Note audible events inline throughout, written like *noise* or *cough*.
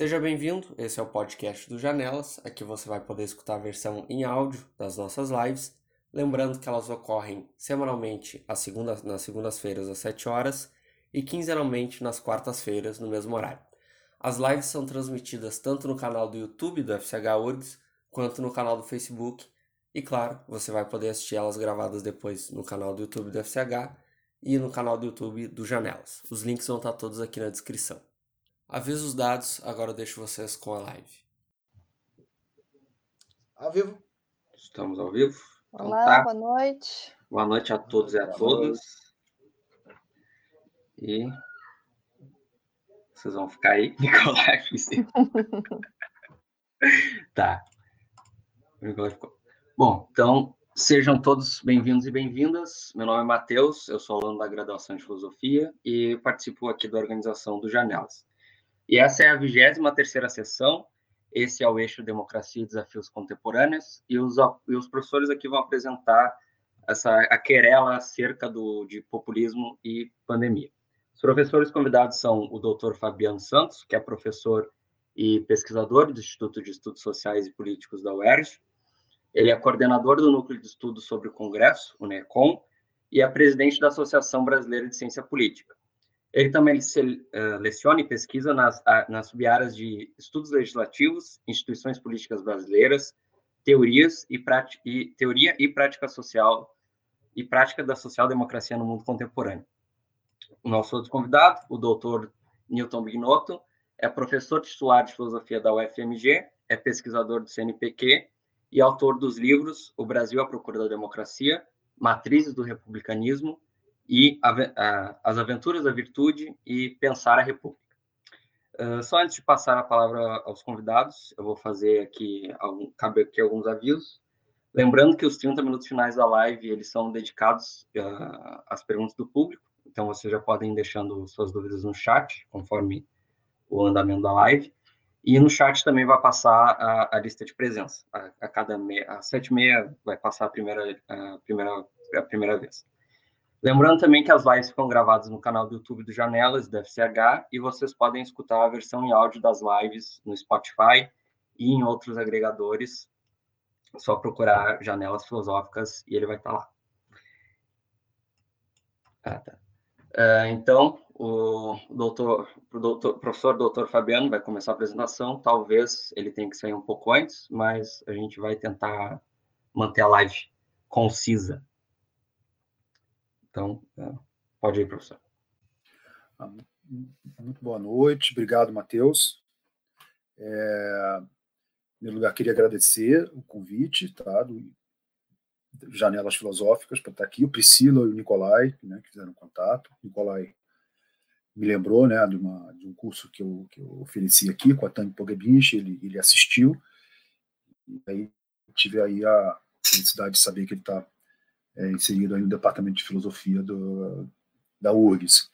Seja bem-vindo, esse é o podcast do Janelas. Aqui você vai poder escutar a versão em áudio das nossas lives. Lembrando que elas ocorrem semanalmente nas segundas-feiras às 7 horas e quinzenalmente nas quartas-feiras no mesmo horário. As lives são transmitidas tanto no canal do YouTube do FCH URGS quanto no canal do Facebook. E claro, você vai poder assistir elas gravadas depois no canal do YouTube do FCH e no canal do YouTube do Janelas. Os links vão estar todos aqui na descrição. Aviso os dados, agora eu deixo vocês com a live. Ao vivo. Estamos ao vivo. Então, Olá, tá. boa noite. Boa noite a todos e a todas. E vocês vão ficar aí, *laughs* Nicolai. *laughs* tá. Bom, então sejam todos bem-vindos e bem-vindas. Meu nome é Matheus, eu sou aluno da graduação de filosofia e participo aqui da organização do Janelas. E essa é a 23 terceira sessão, esse é o eixo Democracia e Desafios Contemporâneos, e os, e os professores aqui vão apresentar essa, a querela acerca do, de populismo e pandemia. Os professores convidados são o doutor Fabiano Santos, que é professor e pesquisador do Instituto de Estudos Sociais e Políticos da UERJ. Ele é coordenador do Núcleo de Estudos sobre o Congresso, o NECOM, e é presidente da Associação Brasileira de Ciência Política. Ele também se, uh, leciona e pesquisa nas, nas sub-áreas de estudos legislativos, instituições políticas brasileiras, teorias e, e, teoria e prática social e prática da social-democracia no mundo contemporâneo. O nosso outro convidado, o doutor Newton Bignotto, é professor titular de filosofia da UFMG, é pesquisador do CNPq e autor dos livros O Brasil à Procura da Democracia, Matrizes do Republicanismo e a, a, As Aventuras da Virtude e Pensar a República. Uh, só antes de passar a palavra aos convidados, eu vou fazer aqui, algum, cabe aqui alguns avisos. Lembrando que os 30 minutos finais da live, eles são dedicados uh, às perguntas do público, então vocês já podem ir deixando suas dúvidas no chat, conforme o andamento da live. E no chat também vai passar a, a lista de presença. A, a cada meia, às sete e meia vai passar a primeira, a primeira, a primeira vez. Lembrando também que as lives ficam gravadas no canal do YouTube do Janelas, do FCH, e vocês podem escutar a versão em áudio das lives no Spotify e em outros agregadores. É só procurar Janelas Filosóficas e ele vai estar lá. Ah, tá. Uh, então, o doutor, o doutor, professor doutor Fabiano vai começar a apresentação. Talvez ele tenha que sair um pouco antes, mas a gente vai tentar manter a live concisa. Então, é, pode ir, professor. Ah, muito boa noite, obrigado, Matheus. É, em primeiro lugar, queria agradecer o convite tá, do Janelas Filosóficas para estar aqui, o Priscila e o Nicolai, né, que fizeram contato. O Nicolai me lembrou né, de, uma, de um curso que eu, que eu ofereci aqui com a Tânia Pogebinch, ele, ele assistiu, e aí tive aí a felicidade de saber que ele está é, inserido aí no departamento de filosofia do, da URGS.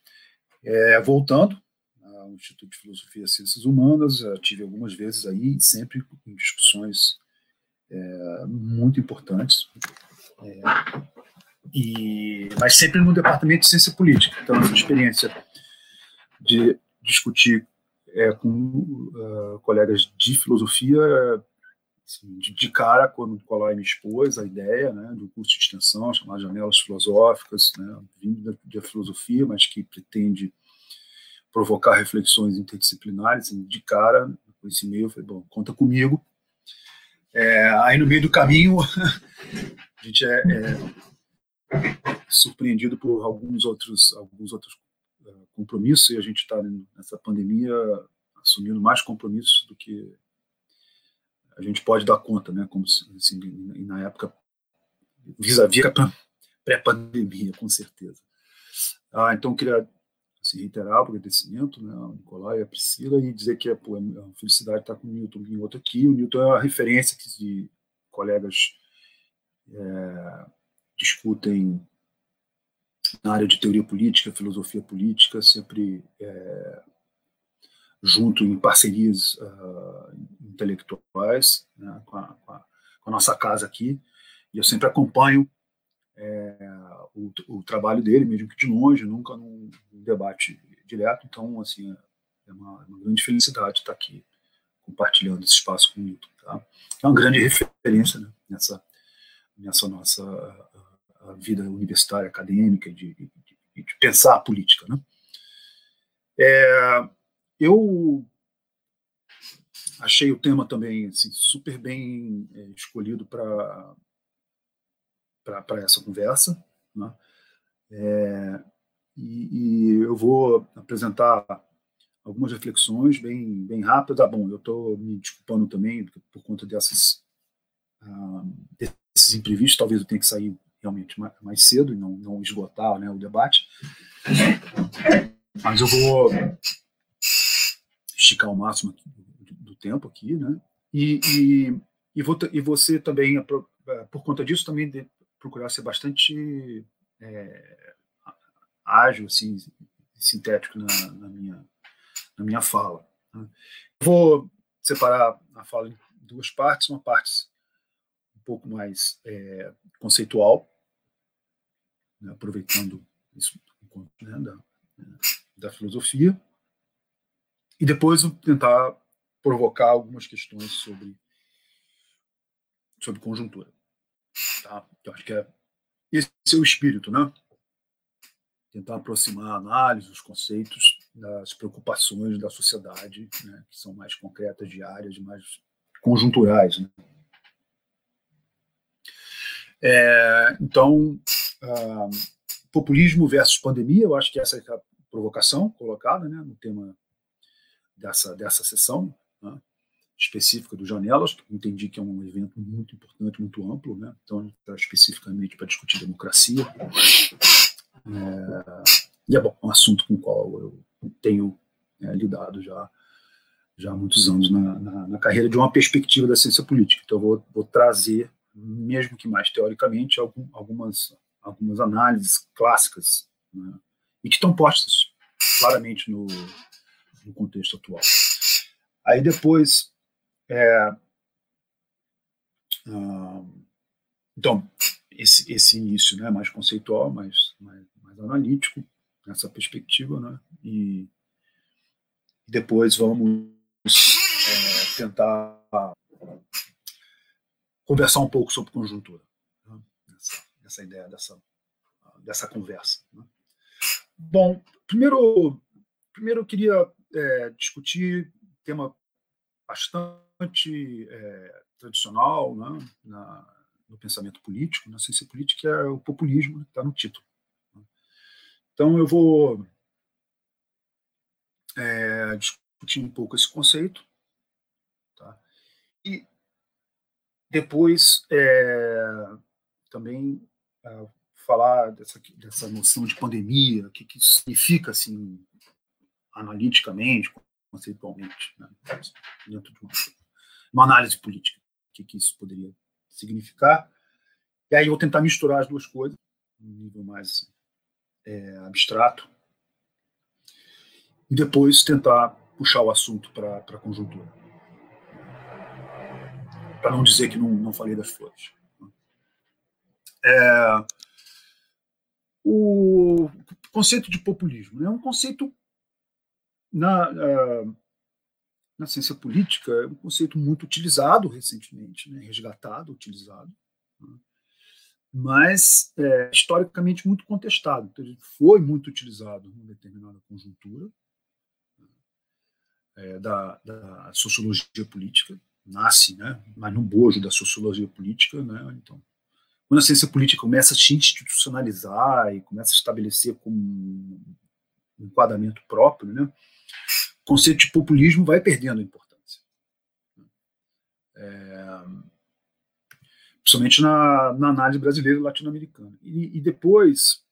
É, voltando ao Instituto de Filosofia e Ciências Humanas, tive algumas vezes aí, sempre em discussões é, muito importantes, é, e, mas sempre no departamento de ciência política. Então, essa experiência de discutir é, com uh, colegas de filosofia assim, de, de, cara quando o Nicolai me expôs a ideia né, um curso de extensão chamado Janelas Filosóficas, né, vindo da, da filosofia, mas que pretende provocar reflexões interdisciplinares. Assim, de cara, com esse e-mail, eu falei, bom, conta comigo. É, aí no meio do caminho, *laughs* a gente é, é, surpreendido por alguns outros, alguns outros uh, compromissos, e a gente está nessa pandemia assumindo mais compromissos do que a gente pode dar conta, né? Como assim, na época vis-à-vis pré-pandemia, com certeza. Ah, então queria assim, reiterar o agradecimento né, ao Nicolai e à Priscila e dizer que é, pô, é uma felicidade estar com o Newton outro aqui. O Newton é uma referência que de colegas é, discutem na área de teoria política, filosofia política, sempre é, junto em parcerias uh, intelectuais né, com, a, com, a, com, a, nossa casa aqui, e eu sempre acompanho é, o, o, trabalho dele, mesmo que de longe, nunca num, debate direto, então, assim, é uma, uma, grande felicidade estar aqui compartilhando esse espaço com o Milton. Tá? É uma grande referência né, nessa, nessa nossa vida universitária, acadêmica, de, de, de pensar a política. Né? É, eu achei o tema também assim, super bem é, escolhido para essa conversa. Né? É, e, e, eu vou apresentar algumas reflexões bem, bem rápidas. Ah, bom, eu estou me desculpando também por conta dessas, ah, desses imprevistos, talvez eu tenha que sair realmente mais, mais cedo e não, não esgotar né, o debate. Mas eu vou esticar o máximo do, do tempo aqui, né? E, e, e, vou, e você também, por conta disso, também procurar ser bastante é, ágil, assim, sintético na, na, minha, na minha fala. Né? Vou separar a fala em duas partes, uma parte um pouco mais é, conceitual, né, aproveitando isso né, da, da filosofia, e depois tentar provocar algumas questões sobre, sobre conjuntura. Tá? Eu acho que é, esse é o espírito, né? Tentar aproximar a análise, os conceitos das preocupações da sociedade, né? que são mais concretas, diárias, mais conjunturais. Né? É, então, uh, populismo versus pandemia, eu acho que essa é a provocação colocada né, no tema dessa, dessa sessão né, específica do Janelas, que entendi que é um evento muito importante, muito amplo, né, então, especificamente para discutir democracia. É, e é bom, um assunto com o qual eu tenho é, lidado já, já há muitos anos na, na, na, carreira de uma perspectiva da ciência política. Então, eu vou, vou trazer, mesmo que mais teoricamente, algum, algumas, algumas análises clássicas né, e que estão postas claramente no, no contexto atual. Aí depois, é, então, esse, esse início né, mais conceitual, mais, mais, mais analítico, nessa perspectiva, né, e depois vamos é, tentar conversar um pouco sobre conjuntura, né, essa, essa, ideia dessa, dessa conversa. Né. Bom, primeiro, primeiro eu queria é, discutir tema bastante é, tradicional né, na, no pensamento político, na ciência política, é o populismo, que está no título. Né. Então, eu vou é, discutir um pouco esse conceito. Tá? E depois também falar dessa, dessa noção de pandemia, o que, que significa assim, analiticamente, conceitualmente, né, dentro de uma, uma, análise política, o que, que isso poderia significar. E aí eu vou tentar misturar as duas coisas, um nível mais é, abstrato, e depois tentar puxar o assunto para a conjuntura. Para não dizer que não, não falei das flores. É, o conceito de populismo né, é um conceito na, uh, na ciência política é um conceito muito utilizado recentemente, né, resgatado, utilizado, né, mas é, historicamente muito contestado. Então, ele foi muito utilizado em determinada conjuntura é, da, da, sociologia política, nasce, né, mas no bojo da sociologia política, né, então quando a ciência política começa a se institucionalizar e começa a estabelecer como um enquadramento próprio, né, o conceito de populismo vai perdendo importância. É, principalmente na, na, análise brasileira e latino-americana. E, e, depois,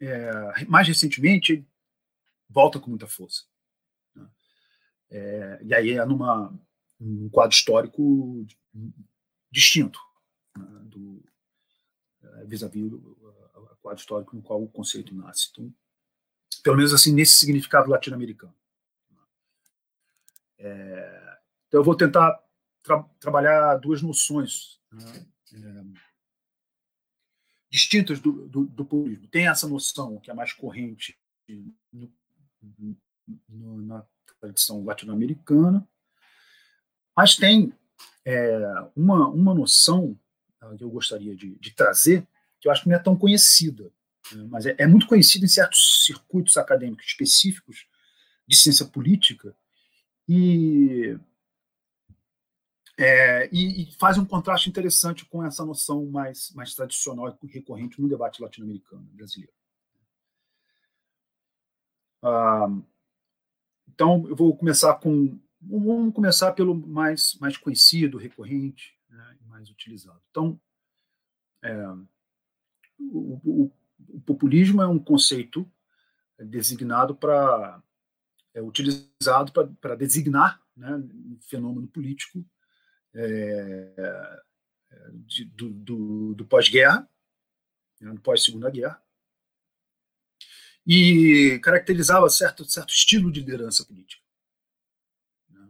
é, mais recentemente, volta com muita força. Né? É, e aí é numa, um quadro histórico distinto né, do vis-à-vis o quadro histórico no qual o conceito nasce. Então, pelo menos assim nesse significado latino-americano. É, então eu vou tentar tra trabalhar duas noções né, é, distintas do, do, do. Tem essa noção que é mais corrente no, no, na tradição latino-americana, Mas tem é, uma, uma noção tá, que eu gostaria de, de, trazer, que eu acho que não é tão conhecida, mas é, é muito conhecida em certos circuitos acadêmicos específicos de ciência política, e é, e, e, faz um contraste interessante com essa noção mais, mais tradicional e recorrente no debate latino-americano brasileiro. Ah, então, eu vou começar com. Vamos começar pelo mais, mais conhecido, recorrente, né, mais utilizado. Então, é, o, o, populismo é um conceito designado para. É utilizado para designar né, um fenômeno político é, de, do, do, do pós-guerra, né, do pós-segunda guerra, e caracterizava certo, certo estilo de liderança política. Né,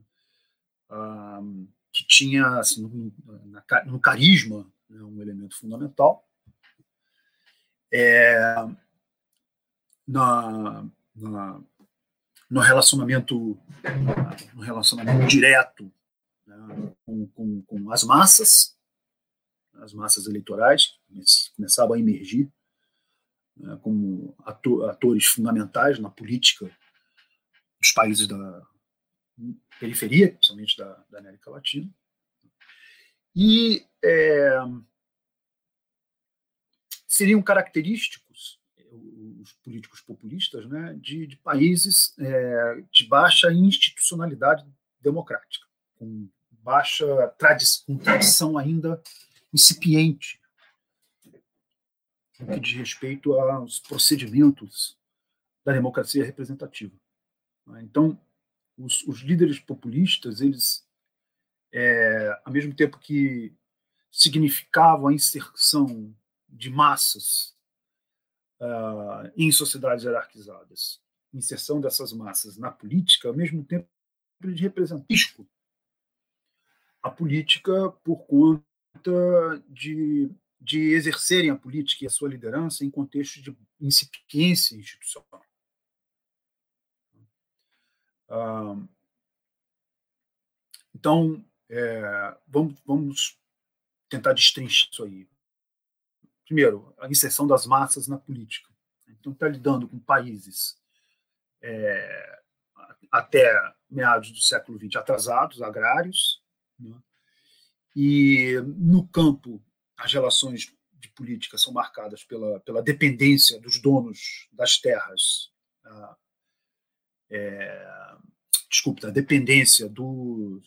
ah, que tinha assim, no, no carisma né, um elemento fundamental. É, na, na, no relacionamento no relacionamento direto né, com, com, com, as massas, as massas eleitorais, começavam a emergir né, como atores fundamentais na política dos países da periferia, principalmente da, da América Latina. E é, seriam característicos os políticos populistas né, de, de países é, de baixa institucionalidade democrática, com baixa tradição, com tradição ainda incipiente no que diz respeito aos procedimentos da democracia representativa. Então, os, os líderes populistas, eles, é, ao mesmo tempo que significavam a inserção de massas uh, em sociedades hierarquizadas, inserção dessas massas na política, ao mesmo tempo eles representam risco a política por conta de, de exercerem a política e a sua liderança em contexto de incipiência institucional. Ah, então, é, vamos, vamos tentar destrinchar isso aí. Primeiro, a inserção das massas na política. Então, está lidando com países é, até meados do século XX atrasados, agrários, né? E no campo, as relações de política são marcadas pela, pela dependência dos donos das terras, a, é, desculpe, da dependência do,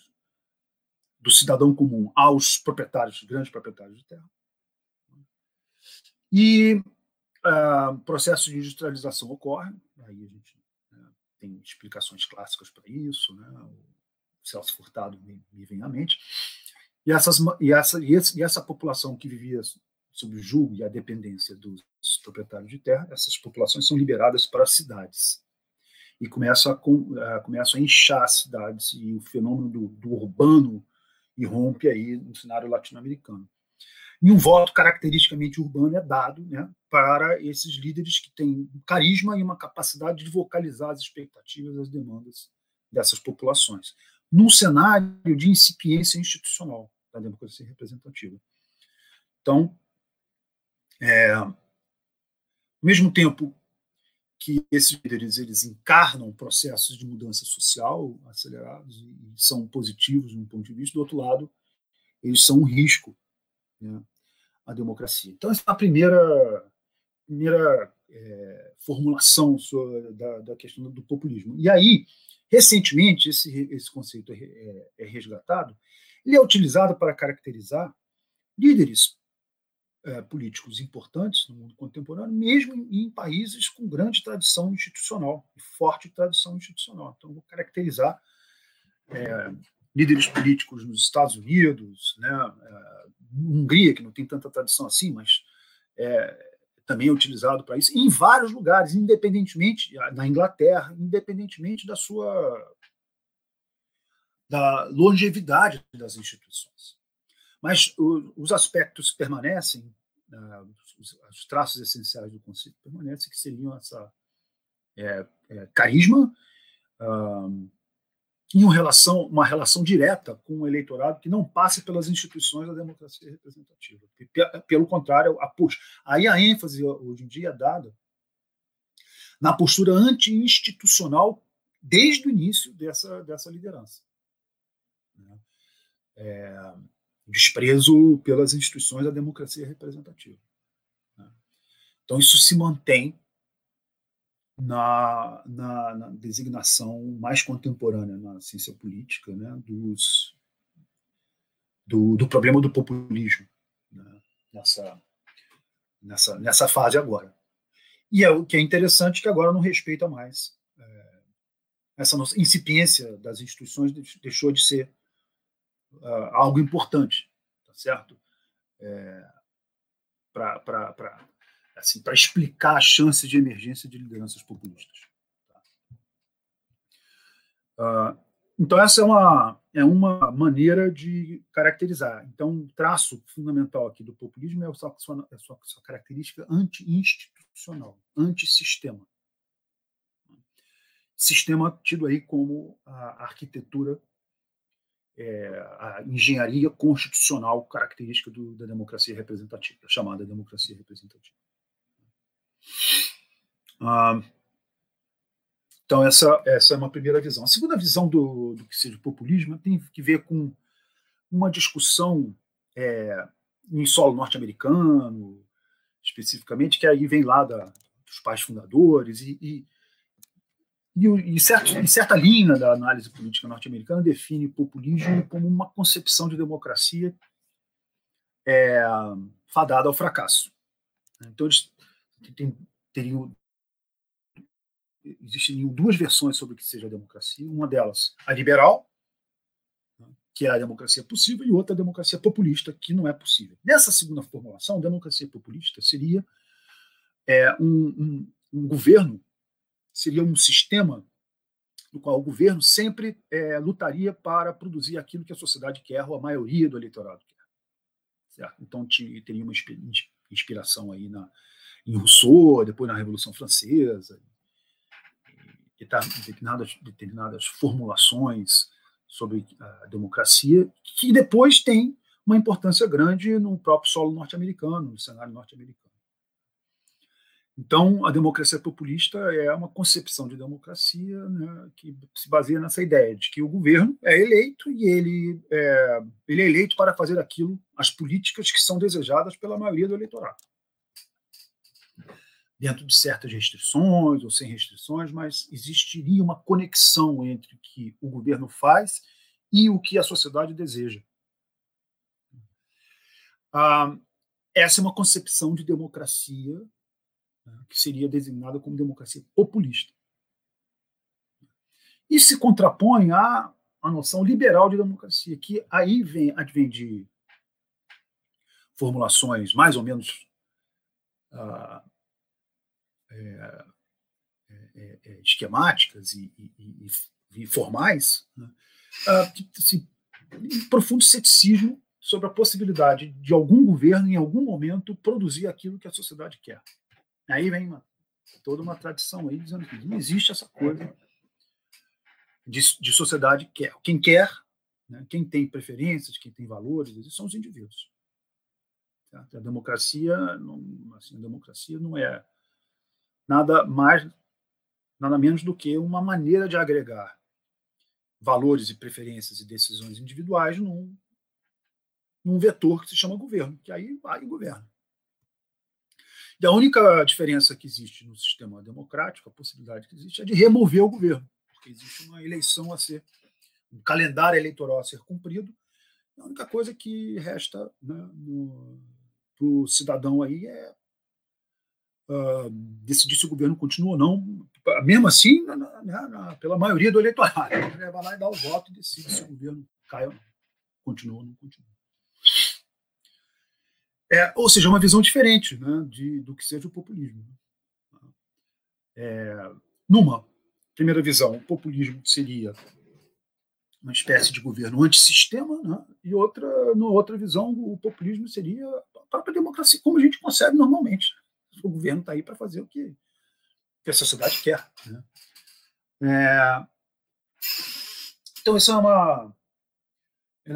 do cidadão comum aos proprietários, grandes proprietários de terra. E uh, processo de industrialização ocorre, aí a gente né, tem explicações clássicas para isso, né? Celso Furtado me, me vem à mente. E, essas, e, essa, e, esse, e essa população que vivia sob o julgo e a dependência dos proprietários de terra, essas populações são liberadas para as cidades. E começam a, uh, começam a inchar as cidades, e o fenômeno do, do urbano irrompe aí no cenário latino-americano. E um voto caracteristicamente urbano é dado né, para esses líderes que têm carisma e uma capacidade de vocalizar as expectativas, as demandas dessas populações num cenário de incipiência institucional da democracia representativa. Então, é, ao mesmo tempo que esses líderes eles encarnam processos de mudança social acelerados e são positivos no ponto de vista, do outro lado, eles são um risco né, à democracia. Então, essa é a primeira, primeira é, formulação da, da questão do populismo. E aí, Recentemente, esse, esse conceito é, é, é resgatado. Ele é utilizado para caracterizar líderes é, políticos importantes no mundo contemporâneo, mesmo em, em, países com grande tradição institucional e forte tradição institucional. Então, vou caracterizar é, líderes políticos nos Estados Unidos, né, é, Hungria, que não tem tanta tradição assim, mas é, também é utilizado para isso, em vários lugares, independentemente, na Inglaterra, independentemente da sua da longevidade das instituições. Mas o, os aspectos permanecem, uh, os, os, traços essenciais do conceito permanecem, que seriam essa é, é, carisma, uh, tinham relação, uma relação direta com o eleitorado que não passe pelas instituições da democracia representativa. Pelo contrário, a. Aí a ênfase hoje em dia é dada na postura anti-institucional desde o início dessa, dessa liderança. Né? É, desprezo pelas instituições da democracia representativa. Né? Então, isso se mantém na, na, na, designação mais contemporânea na ciência política né, dos, do, do problema do populismo né, nessa, nessa, nessa fase agora. E é o que é interessante que agora não respeita mais é, essa nossa incipiência das instituições deixou de ser uh, algo importante, tá certo? É, assim, para explicar as chances de emergência de lideranças populistas. Uh, então, essa é uma, é uma maneira de caracterizar. Então, um traço fundamental aqui do populismo é a sua, a sua, a sua característica anti-institucional, anti-sistema. Sistema tido aí como a arquitetura, é, a engenharia constitucional característica do, da democracia representativa, chamada democracia representativa. Ah, então, essa, essa é uma primeira visão. A segunda visão do, do que seja populismo tem que ver com uma discussão é, em solo norte-americano, especificamente, que aí vem lá da, dos pais fundadores, e, e, e, e certo, em certa linha da análise política norte-americana define populismo como uma concepção de democracia é, fadada ao fracasso. Então, eles tem, teriam existiriam duas versões sobre o que seja a democracia. Uma delas, a liberal, né, que é a democracia possível, e outra, a democracia populista, que não é possível. Nessa segunda formulação, a democracia populista seria é, um, um, um, governo, seria um sistema no qual o governo sempre é, lutaria para produzir aquilo que a sociedade quer, ou a maioria do eleitorado quer. Certo? Então, teria uma inspiração aí na, em Rousseau, depois na Revolução Francesa, determinadas, determinadas formulações sobre a democracia, que depois tem uma importância grande no próprio solo norte-americano, no cenário norte-americano. Então, a democracia populista é uma concepção de democracia né, que se baseia nessa ideia de que o governo é eleito e ele é, ele é eleito para fazer aquilo, as políticas que são desejadas pela maioria do eleitorado dentro de certas restrições ou sem restrições, mas existiria uma conexão entre o que o governo faz e o que a sociedade deseja. Ah, essa é uma concepção de democracia né, que seria designada como democracia populista. E se contrapõe à, à noção liberal de democracia, que aí vem, advém de formulações mais ou menos ah, é, é, é, esquemáticas e, e, e formais, né, assim, um profundo ceticismo sobre a possibilidade de algum governo, em algum momento, produzir aquilo que a sociedade quer. Aí vem uma, toda uma tradição aí dizendo que não existe essa coisa de, de sociedade que quer. Quem quer, né, quem tem preferências, quem tem valores, são os indivíduos. Certo? A democracia, não, assim, a democracia não é nada mais, nada menos do que uma maneira de agregar valores e preferências e decisões individuais num, num vetor que se chama governo, que aí vai e governa. E a única diferença que existe no sistema democrático, a possibilidade que existe, é de remover o governo, porque existe uma eleição a ser, um calendário eleitoral a ser cumprido. A única coisa que resta né, para o cidadão aí é uh, decidir se o governo continua ou não, mesmo assim, na, na, na, pela maioria do eleitorado. Ele vai lá e dá o voto e decide se o governo cai ou não, continua ou não continua. É, ou seja, uma visão diferente né, de, do que seja o populismo. É, numa primeira visão, o populismo seria uma espécie de governo antissistema, né? e outra, numa outra visão, o populismo seria a própria democracia, como a gente concebe normalmente o governo está aí para fazer o que, que, a sociedade quer. Né? É, Então, esse é uma,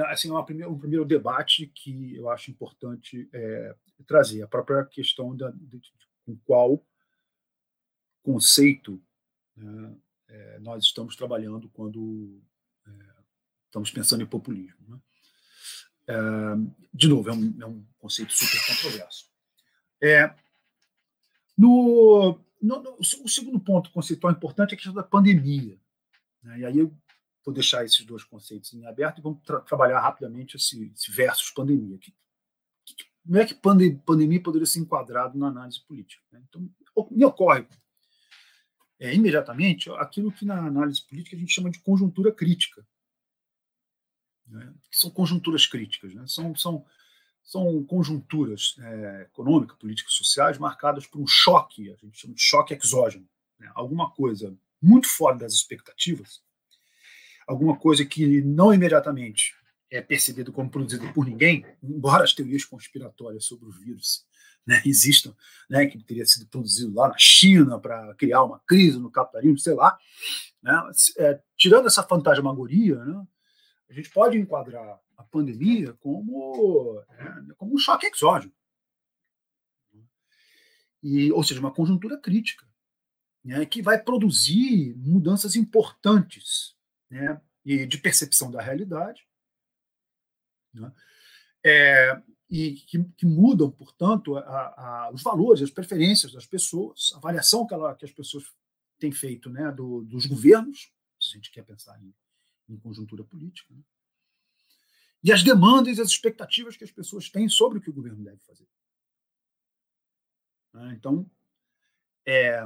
assim, é uma primeira, um primeiro debate que eu acho importante é, trazer, a própria questão da, de, de, com qual conceito né, é, nós estamos trabalhando quando é, estamos pensando em populismo. Né? É, de novo, é um, é um, conceito super controverso. É, no, no, no, o segundo ponto conceitual importante é a questão da pandemia. Né? E aí eu vou deixar esses dois conceitos em aberto e vamos tra trabalhar rapidamente esse, esse versus pandemia. Que, que, como é que pandemia poderia ser enquadrado na análise política? Né? Então, me ocorre é, imediatamente aquilo que na análise política a gente chama de conjuntura crítica. Né? Que são conjunturas críticas, né? são, são, são conjunturas é, econômicas, políticas, sociais marcadas por um choque, a gente chama de choque exógeno. Né? Alguma coisa muito fora das expectativas, alguma coisa que não imediatamente é percebido como produzido por ninguém, embora as teorias conspiratórias sobre o vírus né, existam, né, que teria sido produzido lá na China para criar uma crise no capitalismo, sei lá. Né, é, tirando essa fantasmagoria, né, a gente pode enquadrar a pandemia como, é, como um choque exógeno. E, ou seja, uma conjuntura crítica, né, que vai produzir mudanças importantes né, e de percepção da realidade. Né, é, e que, que mudam, portanto, a, a, os valores, as preferências das pessoas, a avaliação que, ela, que as pessoas têm feito né, do, dos governos, se a gente quer pensar em, em conjuntura política, né, e as demandas e as expectativas que as pessoas têm sobre o que o governo deve fazer. Né, então, é,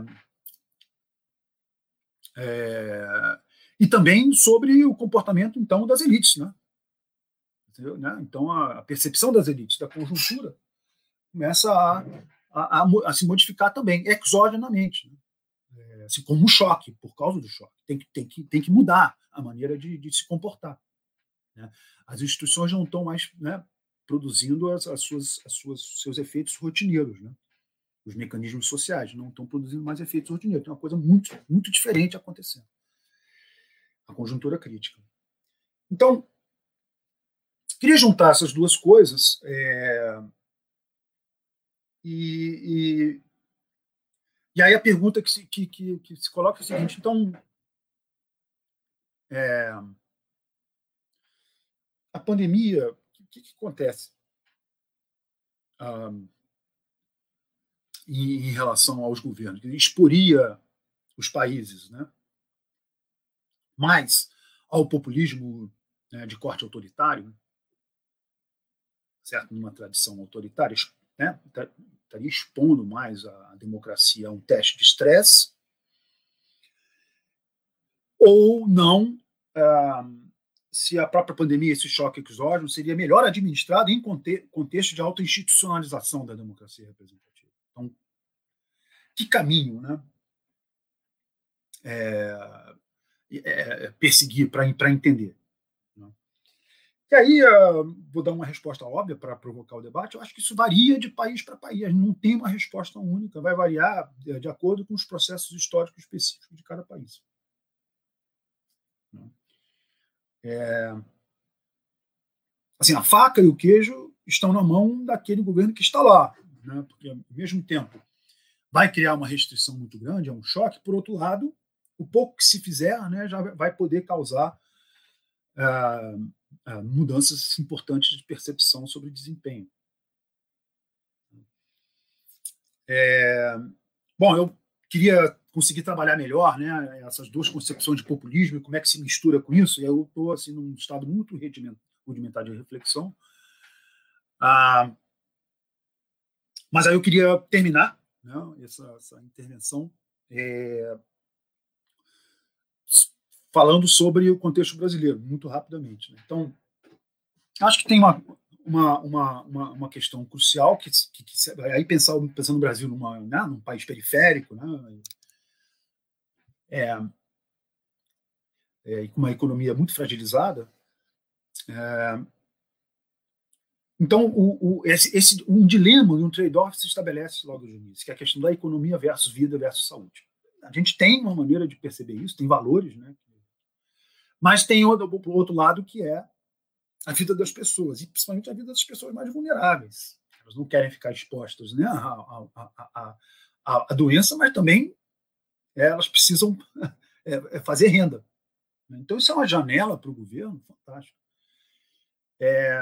é, e também sobre o comportamento então das elites, né? Né? Então, a percepção das elites, da conjuntura, começa a, a, a, a se modificar também, exogenamente, né? é, assim, como um choque, por causa do choque. Tem que, tem que, tem que mudar a maneira de, de se comportar. Né? As instituições não estão mais né, produzindo as, as, suas, as suas, seus efeitos rotineiros. Né? Os mecanismos sociais não estão produzindo mais efeitos rotineiros. Tem uma coisa muito, muito diferente acontecendo. A conjuntura crítica. Então, Queria juntar essas duas coisas é, e, e, e, aí a pergunta que se, que, que, que se coloca é a seguinte: então, é, a pandemia, o que, que acontece um, em, em, relação aos governos? Exporia os países né, mais ao populismo né, de corte autoritário certo? numa tradição autoritária, né? Tá, estaria expondo mais a democracia a um teste de estresse, ou não, ah, se a própria pandemia, esse choque exógeno, seria melhor administrado em contexto de alta institucionalização da democracia representativa. Então, que caminho né, é, é, perseguir para entender? E aí, uh, vou dar uma resposta óbvia para provocar o debate. Eu acho que isso varia de país para país, não tem uma resposta única, vai variar de, de acordo com os processos históricos específicos de cada país. É, assim, a faca e o queijo estão na mão daquele governo que está lá, né? porque, ao mesmo tempo, vai criar uma restrição muito grande, é um choque, por outro lado, o pouco que se fizer né, já vai poder causar. Uh, uh, mudanças importantes de percepção sobre desempenho. É, bom, eu queria conseguir trabalhar melhor né, essas duas concepções de populismo e como é que se mistura com isso. E eu estou assim, num estado muito rudimentar de reflexão. Ah, mas aí eu queria terminar né, essa, essa intervenção é, falando sobre o contexto brasileiro, muito rapidamente. Né? Então, acho que tem uma, uma, uma, uma, uma questão crucial, que, que, que, aí pensar, pensando no Brasil numa, né, num país periférico, né, é, é, uma economia muito fragilizada, é, então, o, o, esse, esse, um dilema e um trade-off se estabelece logo no início, que é a questão da economia versus vida versus saúde. A gente tem uma maneira de perceber isso, tem valores, né, Mas tem o outro lado que é a vida das pessoas, e principalmente a vida das pessoas mais vulneráveis. Elas não querem ficar expostas né, à doença, mas também elas precisam *laughs* é, é fazer renda. Então, isso é uma janela para o governo fantástico. É,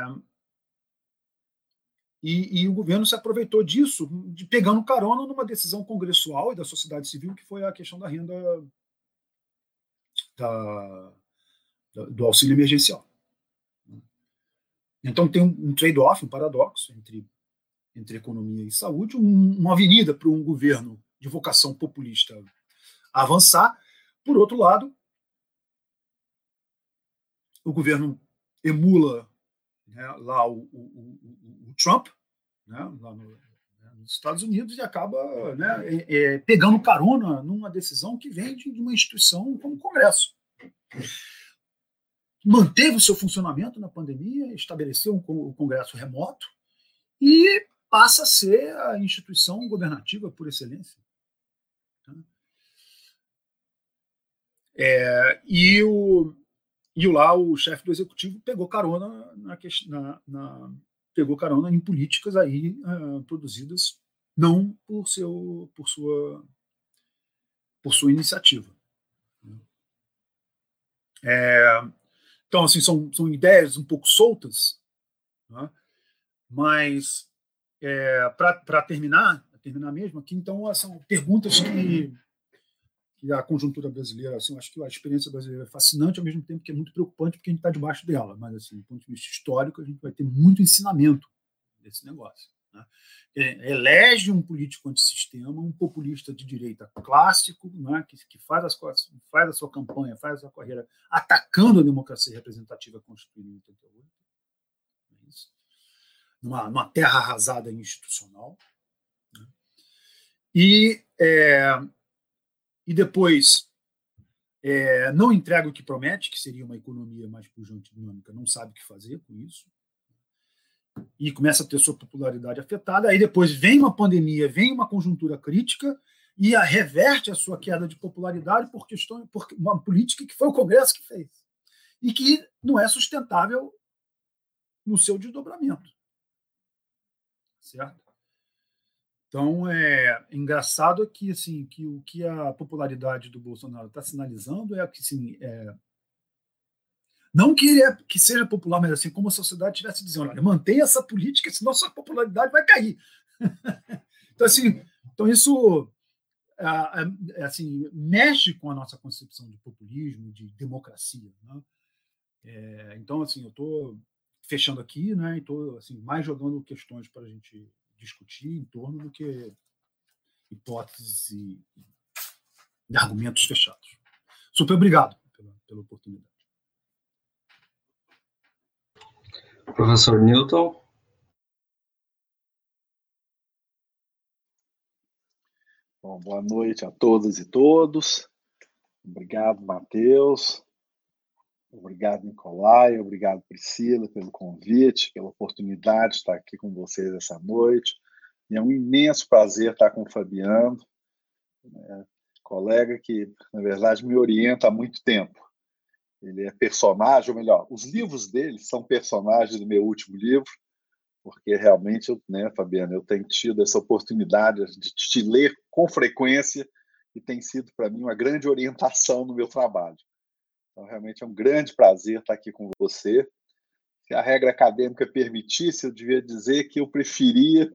e, e, o governo se aproveitou disso, de pegando carona numa decisão congressual e da sociedade civil, que foi a questão da renda da, do auxílio emergencial. Então tem um, trade-off, um paradoxo entre, entre economia e saúde, um, uma avenida para um governo de vocação populista avançar. Por outro lado, o governo emula né, lá o, o, o, o Trump, né, lá no, né, nos Estados Unidos, e acaba né, é, é, pegando carona numa decisão que vem de, uma instituição como o Congresso. Manteve o seu funcionamento na pandemia, estabeleceu um, Congresso remoto e passa a ser a instituição governativa por excelência. É, e o, e lá o chefe do executivo pegou carona na, na, na pegou carona em políticas aí uh, produzidas não por seu por sua por sua iniciativa. É, então assim são, são ideias um pouco soltas, né? mas é, para terminar terminar mesmo aqui então são perguntas que que a conjuntura brasileira, assim, acho que a experiência brasileira é fascinante ao mesmo tempo que é muito preocupante porque a gente está debaixo dela, mas assim, do ponto de vista histórico a gente vai ter muito ensinamento desse negócio. Né? É, elege um político antissistema, um populista de direita clássico, né, que, que faz, as, faz a sua campanha, faz a sua carreira atacando a democracia representativa constituída em 88, é isso, numa, numa terra arrasada institucional. Né? E é, e depois é, não entrega o que promete, que seria uma economia mais pujante e dinâmica, não sabe o que fazer com isso, e começa a ter sua popularidade afetada. Aí depois vem uma pandemia, vem uma conjuntura crítica e a reverte a sua queda de popularidade por questão, por uma política que foi o Congresso que fez e que não é sustentável no seu desdobramento, certo? Então, é engraçado que assim que o que a popularidade do Bolsonaro está sinalizando é que assim, é, não que ele é, que seja popular, mas assim como a sociedade estivesse dizendo, olha, mantenha essa política, senão sua popularidade vai cair. *laughs* então assim, então isso é, assim mexe com a nossa concepção de populismo, de democracia. Né? É, então assim, eu estou fechando aqui, né? Estou assim mais jogando questões para a gente discutir em torno do que hipóteses e, e argumentos fechados. Super obrigado pela, pela oportunidade. Professor Newton. Bom, boa noite a todas e todos. Obrigado, Matheus. Obrigado, Nicolai. Obrigado, Priscila, pelo convite, pela oportunidade de estar aqui com vocês essa noite. E é um imenso prazer estar com o Fabiano, né, colega que, na verdade, me orienta há muito tempo. Ele é personagem, ou melhor, os livros dele são personagens do meu último livro, porque realmente, né, Fabiano, eu tenho tido essa oportunidade de te ler com frequência e tem sido para mim uma grande orientação no meu trabalho. Então, realmente é um grande prazer estar aqui com você. Se a regra acadêmica permitisse, eu devia dizer que eu preferia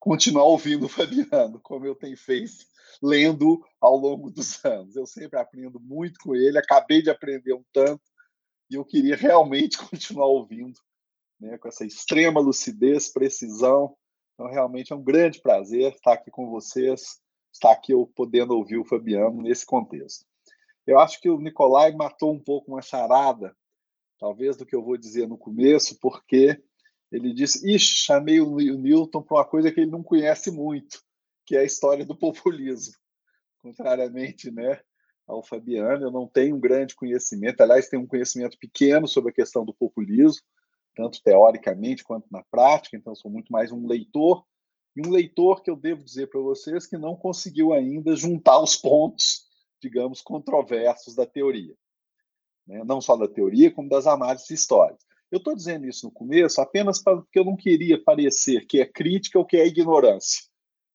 continuar ouvindo o Fabiano, como eu tenho feito lendo ao longo dos *laughs* anos. Eu sempre aprendo muito com ele, acabei de aprender um tanto e eu queria realmente *laughs* continuar ouvindo, né, com essa extrema lucidez, precisão. Então, realmente é um grande prazer estar aqui com vocês, estar aqui eu podendo ouvir o Fabiano nesse contexto. Eu acho que o Nicolai matou um pouco uma charada, talvez do que eu vou dizer no começo, porque ele disse: Ixi, chamei o Newton para uma coisa que ele não conhece muito, que é a história do *laughs* populismo. Contrariamente né, ao Fabiano, eu não tenho um grande conhecimento, aliás, tenho um conhecimento pequeno sobre a questão do populismo, tanto teoricamente quanto na prática, então sou muito mais um leitor, e um leitor que eu devo dizer para vocês que não conseguiu ainda juntar os pontos digamos, controversos da teoria. né? não só da teoria, como das análises históricas. Eu estou dizendo isso no começo apenas porque eu não queria parecer que é crítica ou que é ignorância.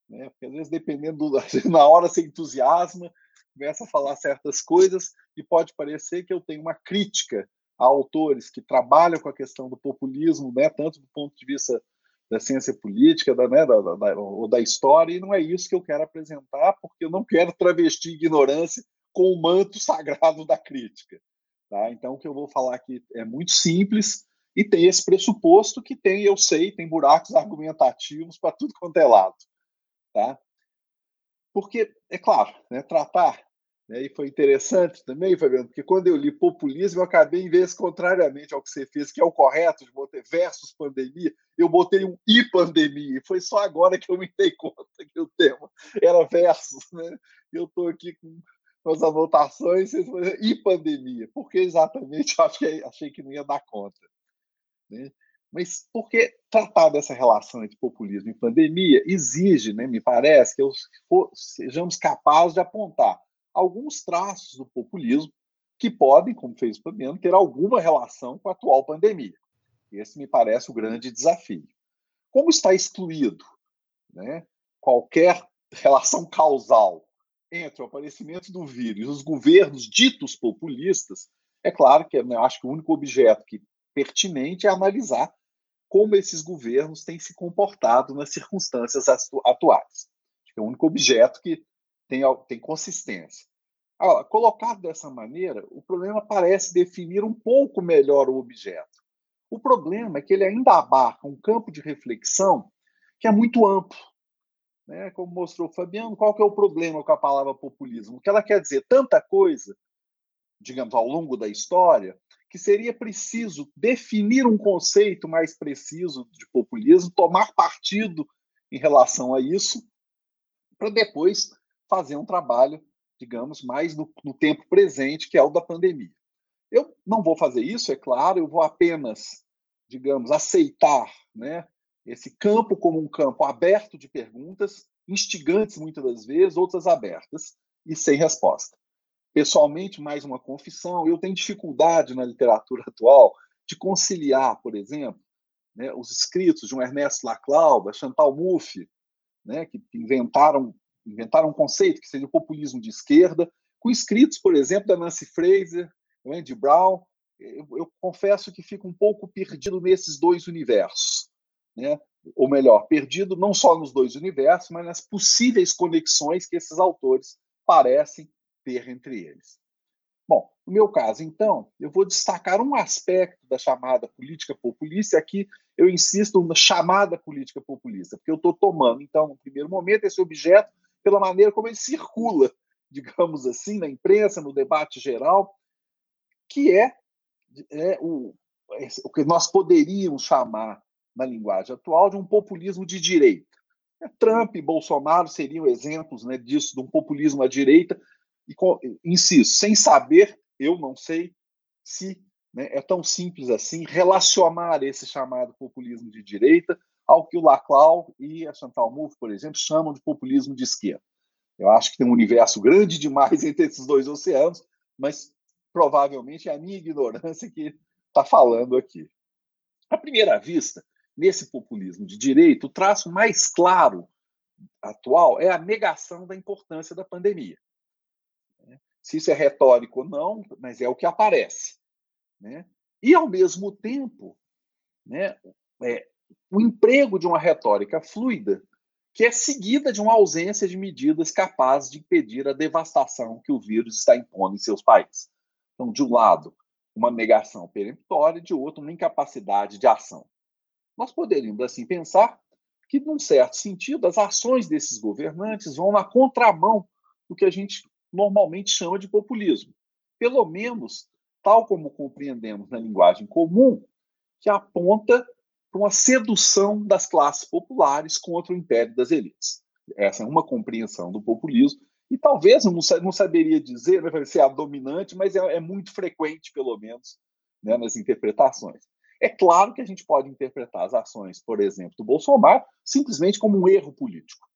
Né? Porque às vezes, dependendo, do, *laughs* na hora você entusiasma, começa a falar certas coisas e pode parecer que eu tenho uma crítica a autores que trabalham com a questão do populismo, né, tanto do ponto de vista da ciência política, da, né, da, da, ou da história, e não é isso que eu quero apresentar, porque eu não quero travestir ignorância com o manto *laughs* sagrado da crítica. Tá? Então, o que eu vou falar aqui é muito simples e tem esse pressuposto que tem, eu sei, tem buracos argumentativos para tudo quanto é lado. Tá? Porque, é claro, né, tratar? E foi interessante também, Fabiano, porque quando eu li populismo, eu acabei, em vez contrariamente ao que você fez, que é o correto de botar versus pandemia, eu botei um e pandemia. E foi só agora que eu me dei conta que o tema era versus. Né? Eu estou aqui com as anotações e pandemia. Porque exatamente eu achei, achei que não ia dar conta. Né? Mas porque tratar dessa relação entre populismo e pandemia exige, né, me parece, que eu, sejamos capazes de apontar alguns traços do populismo que podem, como fez o Fabiano, ter alguma relação com a atual pandemia. Esse me parece o grande desafio. Como está excluído né, qualquer relação causal entre o aparecimento do vírus e os governos ditos populistas, é claro que eu acho que o único objeto que pertinente é analisar como esses governos têm se comportado nas circunstâncias atuais. É o único objeto que tem, tem consistência. Agora, colocado dessa maneira, o problema parece definir um pouco melhor o objeto. O problema é que ele ainda abarca um campo de reflexão que é muito amplo. Né? Como mostrou o Fabiano, qual que é o problema com a palavra populismo? Que ela quer dizer tanta coisa, digamos, ao longo da história, que seria preciso definir um conceito mais preciso de populismo, tomar partido em relação a isso, para depois fazer um trabalho, digamos, mais no, no, tempo presente, que é o da pandemia. Eu não vou fazer isso, é claro, eu vou apenas, digamos, aceitar né, esse campo como um campo aberto de perguntas, instigantes muitas das vezes, outras abertas e sem resposta. Pessoalmente, mais uma confissão, eu tenho dificuldade na literatura *laughs* atual de conciliar, por exemplo, né, os escritos de um Ernesto Laclau, da Chantal Mouffe, né, que inventaram inventaram um conceito que seria o populismo de esquerda, com escritos, por exemplo, da Nancy Fraser, do Andy Brown. Eu, eu confesso que fico um pouco perdido nesses dois universos. Né? Ou melhor, perdido não só nos dois universos, mas nas possíveis conexões que esses autores parecem ter entre eles. Bom, no meu caso, então, eu vou destacar um aspecto da chamada política populista, aqui eu insisto na chamada política populista, porque eu estou tomando, então, no primeiro momento, esse objeto pela maneira como ele circula, digamos assim, na imprensa, no debate geral, que é, é o, é o que nós poderíamos chamar, na linguagem atual, de um populismo de direita. É, Trump e Bolsonaro seriam exemplos né, disso, de um populismo à direita, e insisto, sem saber, eu não sei se né, é tão simples assim relacionar esse chamado populismo de direita ao que o Laclau e a Chantal Mouffe, por exemplo, chamam de populismo de esquerda. Eu acho que tem um universo grande demais entre esses dois oceanos, mas provavelmente é a minha ignorância que está falando aqui. À primeira vista, nesse populismo de direito, o traço mais claro atual é a negação da importância da pandemia. Se isso é retórico ou não, mas é o que aparece. Né? E, ao mesmo tempo, né, é, o emprego de uma retórica fluida que é seguida de uma ausência de medidas capazes de impedir a devastação que o vírus está impondo em seus países. Então, de um lado, uma negação peremptória, de outro, uma incapacidade de ação. Nós poderíamos, assim, pensar que, num certo sentido, as ações desses governantes vão na contramão do que a gente normalmente chama de populismo. Pelo menos, tal como compreendemos na linguagem comum, que aponta para uma sedução das classes populares contra o império das elites. Essa é uma compreensão do populismo, e talvez, eu não, não saberia dizer né, se é a dominante, mas é, é muito frequente, pelo menos, né, nas interpretações. É claro que a gente pode interpretar as ações, por exemplo, do Bolsonaro, simplesmente como um erro político.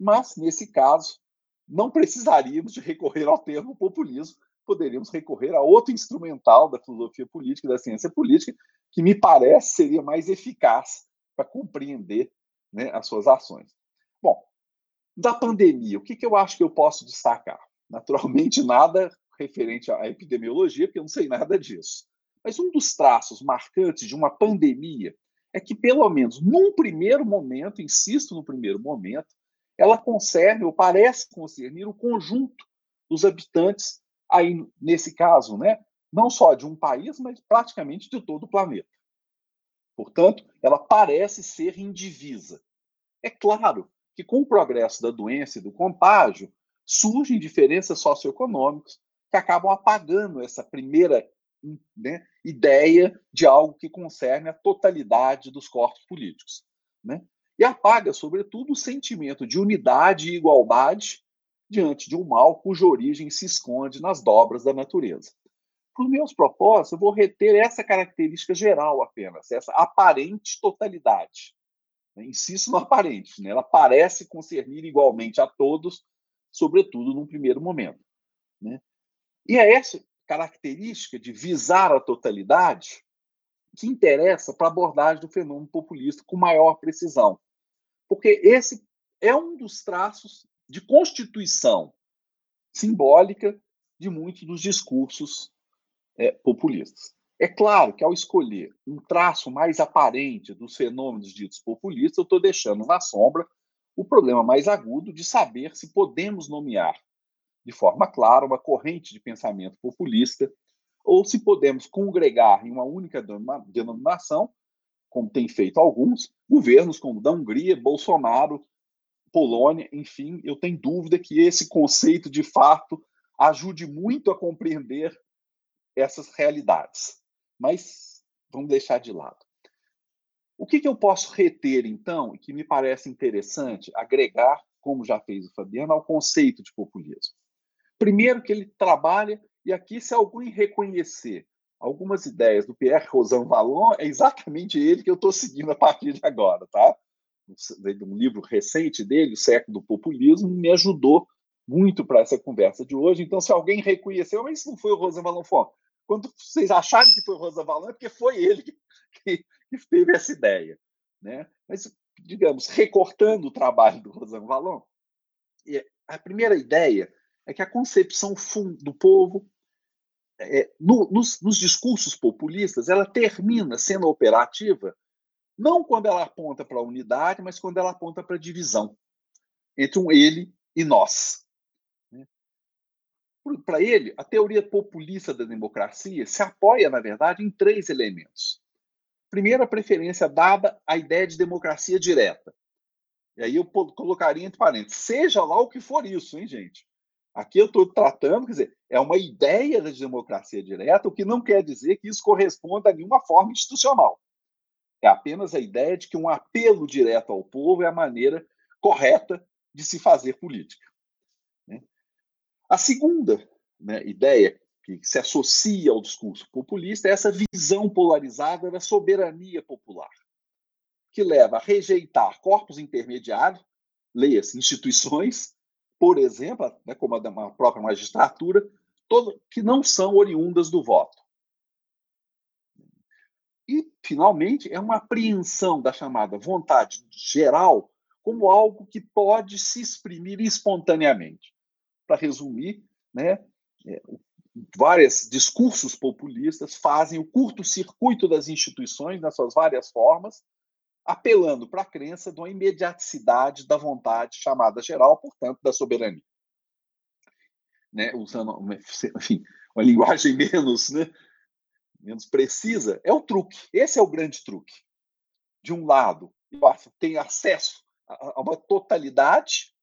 Mas, nesse caso, não precisaríamos de recorrer ao termo populismo, poderíamos recorrer a outro instrumental da filosofia política, da ciência política, que me parece seria mais eficaz para compreender né, as suas ações. Bom, da pandemia, o que, que eu acho que eu posso destacar? Naturalmente, *laughs* nada referente à epidemiologia, porque eu não sei nada disso. Mas um dos traços marcantes de uma pandemia é que, pelo menos num primeiro momento, insisto no primeiro momento, ela concerne ou parece concernir o conjunto dos habitantes, aí nesse caso, né, não só de um país, mas praticamente de todo o planeta. Portanto, ela parece ser indivisa. É claro que, com o progresso da doença e do contágio, surgem diferenças socioeconômicas que acabam apagando essa primeira né, ideia de algo que concerne a totalidade dos corpos políticos. Né? E apaga, sobretudo, o sentimento de unidade e igualdade diante de um mal cuja origem se esconde nas dobras da natureza. Para os meus propósitos, eu vou reter essa característica geral apenas, essa aparente totalidade. Insisto no aparente, né? ela parece concernir igualmente a todos, sobretudo num primeiro momento. Né? E é essa característica de visar a totalidade que interessa para a abordagem do fenômeno populista com maior precisão. Porque esse é um dos traços de constituição simbólica de muitos dos discursos é, populistas. É claro que ao escolher um traço mais aparente dos fenômenos ditos populistas, eu estou deixando na sombra o problema mais agudo de saber se podemos nomear de forma clara uma corrente de pensamento populista ou se podemos congregar em uma única denominação, como tem feito alguns, governos como da Hungria, Bolsonaro, Polônia, enfim, eu tenho dúvida que esse conceito de fato ajude muito a compreender essas realidades. Mas vamos deixar de lado. O que, que eu posso reter, então, e que me parece interessante agregar, como já fez o Fabiano, ao conceito de populismo? Primeiro, que ele trabalha, e aqui, se alguém reconhecer algumas ideias do Pierre Rosan Vallon, é exatamente ele que eu estou seguindo a partir de agora, tá? Um livro recente dele, O Século do Populismo, me ajudou muito para essa conversa de hoje. Então, se alguém reconheceu, mas isso não foi o Rosan Vallon quando vocês acharem que foi o Rosa Valon, é porque foi ele que, que, que, teve essa ideia. Né? Mas, digamos, recortando o trabalho do Rosa Valon, a primeira ideia é que a concepção do povo, é, no, nos, nos discursos populistas, ela termina sendo operativa não quando ela aponta para a unidade, mas quando ela aponta para a divisão entre um ele e nós. Para ele, a teoria populista da democracia se apoia, na verdade, em três elementos. Primeiro, a preferência dada à ideia de democracia direta. E aí eu colocaria entre parênteses, seja lá o que for isso, hein, gente? Aqui eu estou tratando, quer dizer, é uma ideia de democracia direta, o que não quer dizer que isso corresponda a nenhuma forma institucional. É apenas a ideia de que um apelo direto ao povo é a maneira correta de se fazer política. A segunda né, ideia que se associa ao discurso populista é essa visão polarizada da soberania popular, que leva a rejeitar corpos intermediários, leia-se instituições, por exemplo, né, como a própria magistratura, todo, que não são oriundas do voto. E, finalmente, é uma apreensão da chamada vontade geral como algo que pode se exprimir espontaneamente para resumir, né, é, vários discursos populistas fazem o curto-circuito das instituições nas suas várias formas, apelando para a crença de uma imediaticidade da vontade chamada geral, portanto, da soberania. Né, usando, enfim, uma linguagem *laughs* menos, né, menos precisa, é o truque. Esse é o grande truque. De um lado, tem acesso a uma totalidade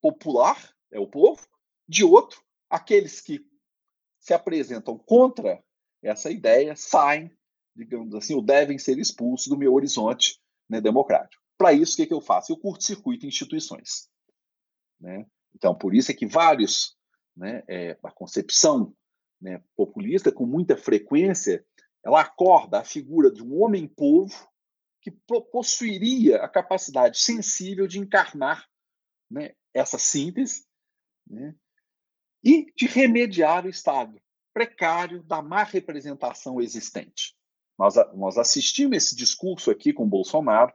popular, é o povo, de outro, aqueles que se apresentam contra essa ideia saem, digamos assim, ou devem ser expulsos do meu horizonte né, democrático. Para isso, o que, que eu faço? Eu curto-circuito instituições. Né? Então, por isso é que vários, né, é, a concepção né, populista, com muita frequência, ela acorda a figura de um homem-povo que possuiria a capacidade sensível de encarnar né, essa síntese, né, e de remediar o estado precário da má representação existente. Nós, nós assistimos esse discurso aqui com Bolsonaro,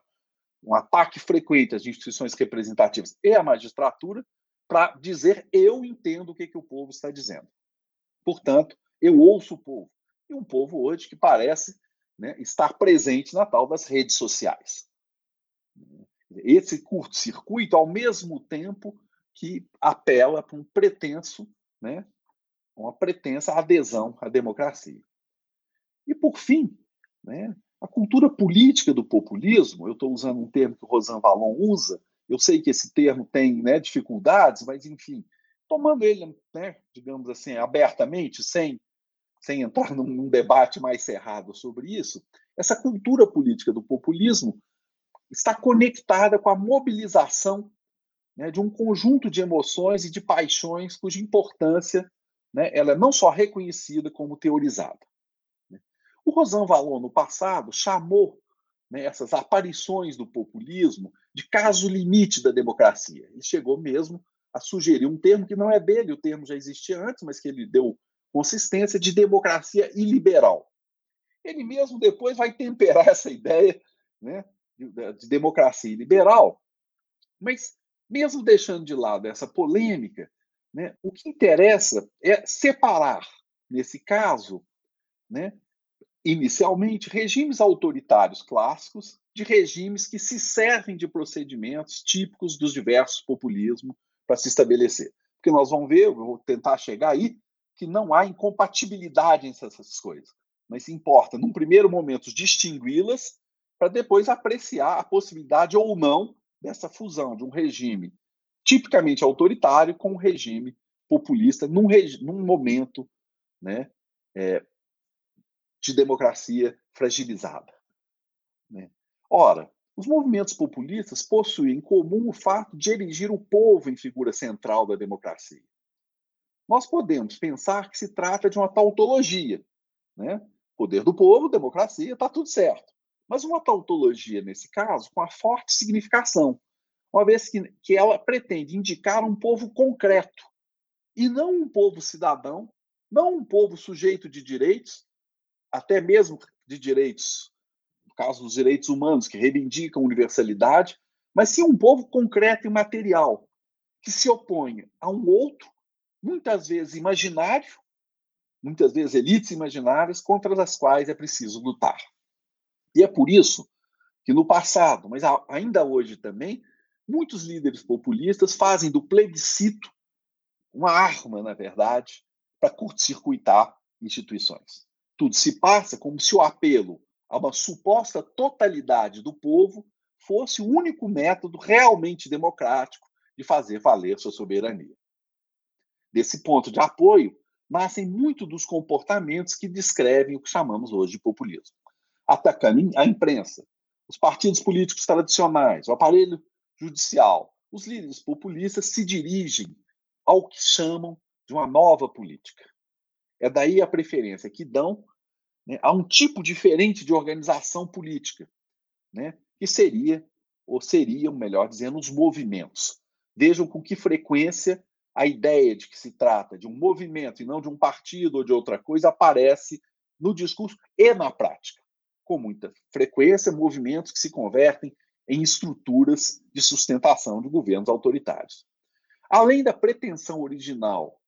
um ataque frequente às instituições representativas e à magistratura, para dizer eu entendo o que, que o povo está dizendo. Portanto, eu ouço o povo. E um povo hoje que parece né, estar presente na tal das redes sociais. Esse curto-circuito, ao mesmo tempo que apela para um pretenso, né, uma pretensa adesão à democracia. E, por fim, né, a cultura política do populismo, eu estou usando um termo que o Rosan Valon usa, eu sei que esse termo tem né, dificuldades, mas, enfim, tomando ele, né, digamos assim, abertamente, sem, sem entrar num, num debate mais cerrado sobre isso, essa cultura política do populismo está conectada com a mobilização né, de um conjunto de emoções e de paixões cuja importância né, ela é não só reconhecida como teorizada. Né. O Rosan Valon, no passado, chamou né, essas aparições do populismo de caso limite da democracia. Ele chegou mesmo a sugerir um termo que não é dele, o termo já existia antes, mas que ele deu consistência de democracia iliberal. Ele mesmo depois vai temperar *laughs* essa ideia né, de democracia liberal, mas mesmo deixando de lado essa polêmica, né, o que interessa é separar, nesse caso, né, inicialmente, regimes autoritários clássicos de regimes que se servem de procedimentos típicos dos diversos populismos para se estabelecer. Porque nós vamos ver, eu vou tentar chegar aí, que não há incompatibilidade entre essas coisas. Mas importa, num primeiro momento, distingui-las para depois apreciar a possibilidade ou não dessa fusão de um regime tipicamente autoritário com um regime populista num, regi num momento né, é, de democracia fragilizada. Né? Ora, os movimentos populistas possuem em comum o fato de erigir o povo em figura central da democracia. Nós podemos pensar que se trata de uma tautologia. Né? Poder do povo, democracia, está tudo certo mas uma tautologia, nesse caso, com a forte significação, uma vez que, que ela pretende indicar um povo concreto, e não um povo cidadão, não um povo sujeito de direitos, até mesmo de direitos, no caso dos direitos humanos, que reivindicam universalidade, mas sim um povo concreto e material, que se opõe a um outro, muitas vezes imaginário, muitas vezes elites imaginárias, contra as quais é preciso lutar. E é por isso que no passado, mas ainda hoje também, muitos líderes populistas fazem do plebiscito uma arma, na verdade, para curto-circuitar instituições. Tudo se passa como se o apelo a uma suposta totalidade do povo fosse o único método realmente democrático de fazer valer sua soberania. Desse ponto de apoio, nascem muito dos comportamentos que descrevem o que chamamos hoje de populismo atacando a imprensa, os partidos políticos tradicionais, o aparelho judicial, os líderes populistas se dirigem ao que chamam de uma nova política. É daí a preferência que dão né, a um tipo diferente de organização política, né, que seria, ou seriam, melhor dizendo, os movimentos. Vejam com que frequência a ideia de que se trata de um movimento e não de um partido ou de outra coisa aparece no discurso e na prática com muita frequência, movimentos que se convertem em estruturas de sustentação de governos autoritários. Além da pretensão original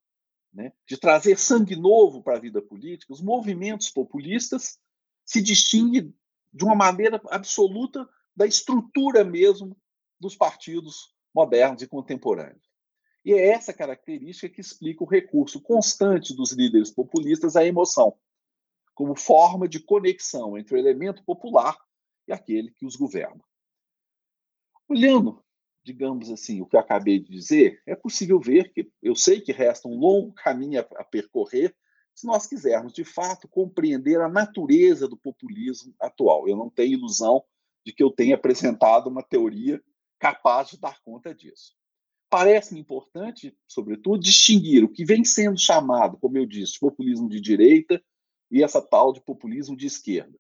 né, de trazer sangue novo para a vida política, os movimentos populistas se distinguem de uma maneira absoluta da estrutura mesmo dos partidos modernos e contemporâneos. E é essa característica que explica o recurso constante dos líderes populistas à emoção, como forma de conexão entre o elemento popular e aquele que os governa. Olhando, digamos assim, o que eu acabei de dizer, é possível ver que eu sei que resta um longo caminho a, percorrer se nós quisermos, de fato, compreender a natureza do populismo atual. Eu não tenho ilusão de que eu tenha apresentado uma teoria capaz de dar conta disso. Parece-me importante, sobretudo, distinguir o que vem sendo chamado, como eu disse, populismo de direita e essa tal de populismo de esquerda.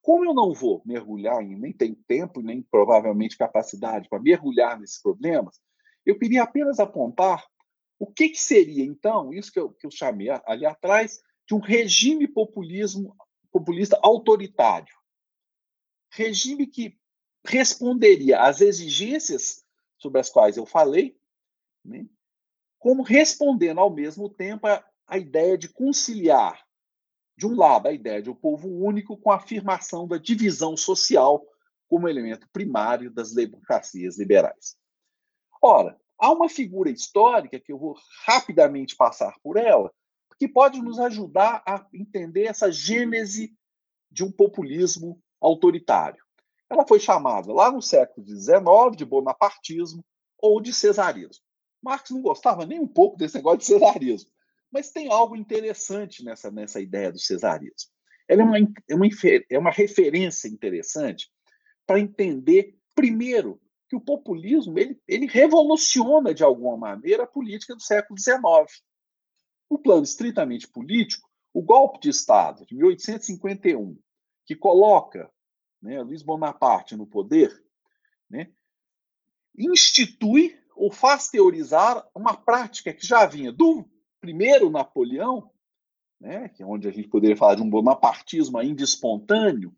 Como eu não vou mergulhar em, nem tenho tempo, nem provavelmente capacidade para mergulhar nesses problemas, eu queria apenas apontar O que, que seria, então, isso que eu, que eu chamei ali atrás, de um regime populismo, populista autoritário? Regime que responderia às exigências sobre as quais eu falei, né, como respondendo ao mesmo tempo a, a ideia de conciliar, de um lado, a ideia de um povo único com a afirmação da divisão social como elemento primário das democracias liberais. Ora, há uma figura histórica que eu vou rapidamente passar por ela, que pode nos ajudar a entender essa gênese de um populismo autoritário. Ela foi chamada lá no século XIX de bonapartismo ou de cesarismo. Marx não gostava nem um pouco desse negócio de cesarismo, mas tem algo interessante nessa, nessa ideia do cesarismo. Ela é uma, é uma, é uma referência interessante para entender, primeiro, que o populismo ele, ele revoluciona, de alguma maneira, a política do século XIX. No plano estritamente político, o golpe de Estado de 1851, que coloca né, Luiz Bonaparte no poder, né, institui ou faz teorizar uma prática que já vinha do primeiro Napoleão, né, que é onde a gente poderia falar de um bonapartismo ainda espontâneo,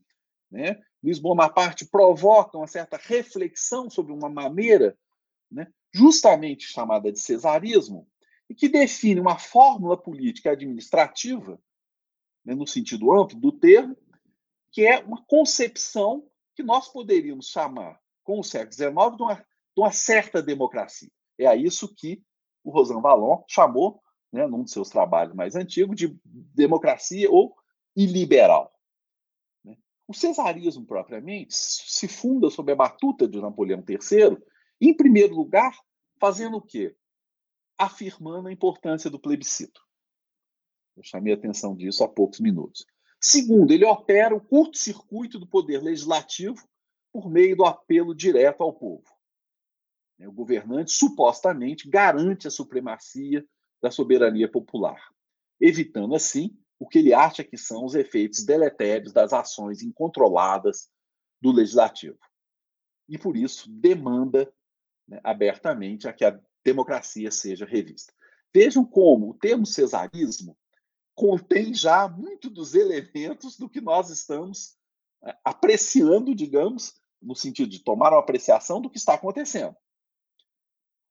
né, Luiz Bonaparte provoca uma certa reflexão sobre uma maneira, né, justamente chamada de cesarismo, e que define uma fórmula política administrativa, né, no sentido amplo do termo, que é uma concepção que nós poderíamos chamar, com o século XIX, de uma, de uma certa democracia. É a isso que o Rosan Vallon chamou, né, num de seus trabalhos mais antigos, de democracia ou iliberal. O cesarismo, propriamente, se funda sob a batuta de Napoleão III, em primeiro lugar, fazendo o quê? Afirmando a importância do plebiscito. Eu chamei a atenção disso há poucos minutos. Segundo, ele opera o curto-circuito do poder legislativo por meio do apelo direto ao povo. O governante supostamente garante a supremacia da soberania popular, evitando assim o que ele acha que são os efeitos deletérios das ações incontroladas do legislativo. E por isso demanda né, abertamente a que a democracia seja revista. Vejam como o termo cesarismo contém já muito dos elementos do que nós estamos é, apreciando, digamos, no sentido de tomar uma apreciação do que está acontecendo.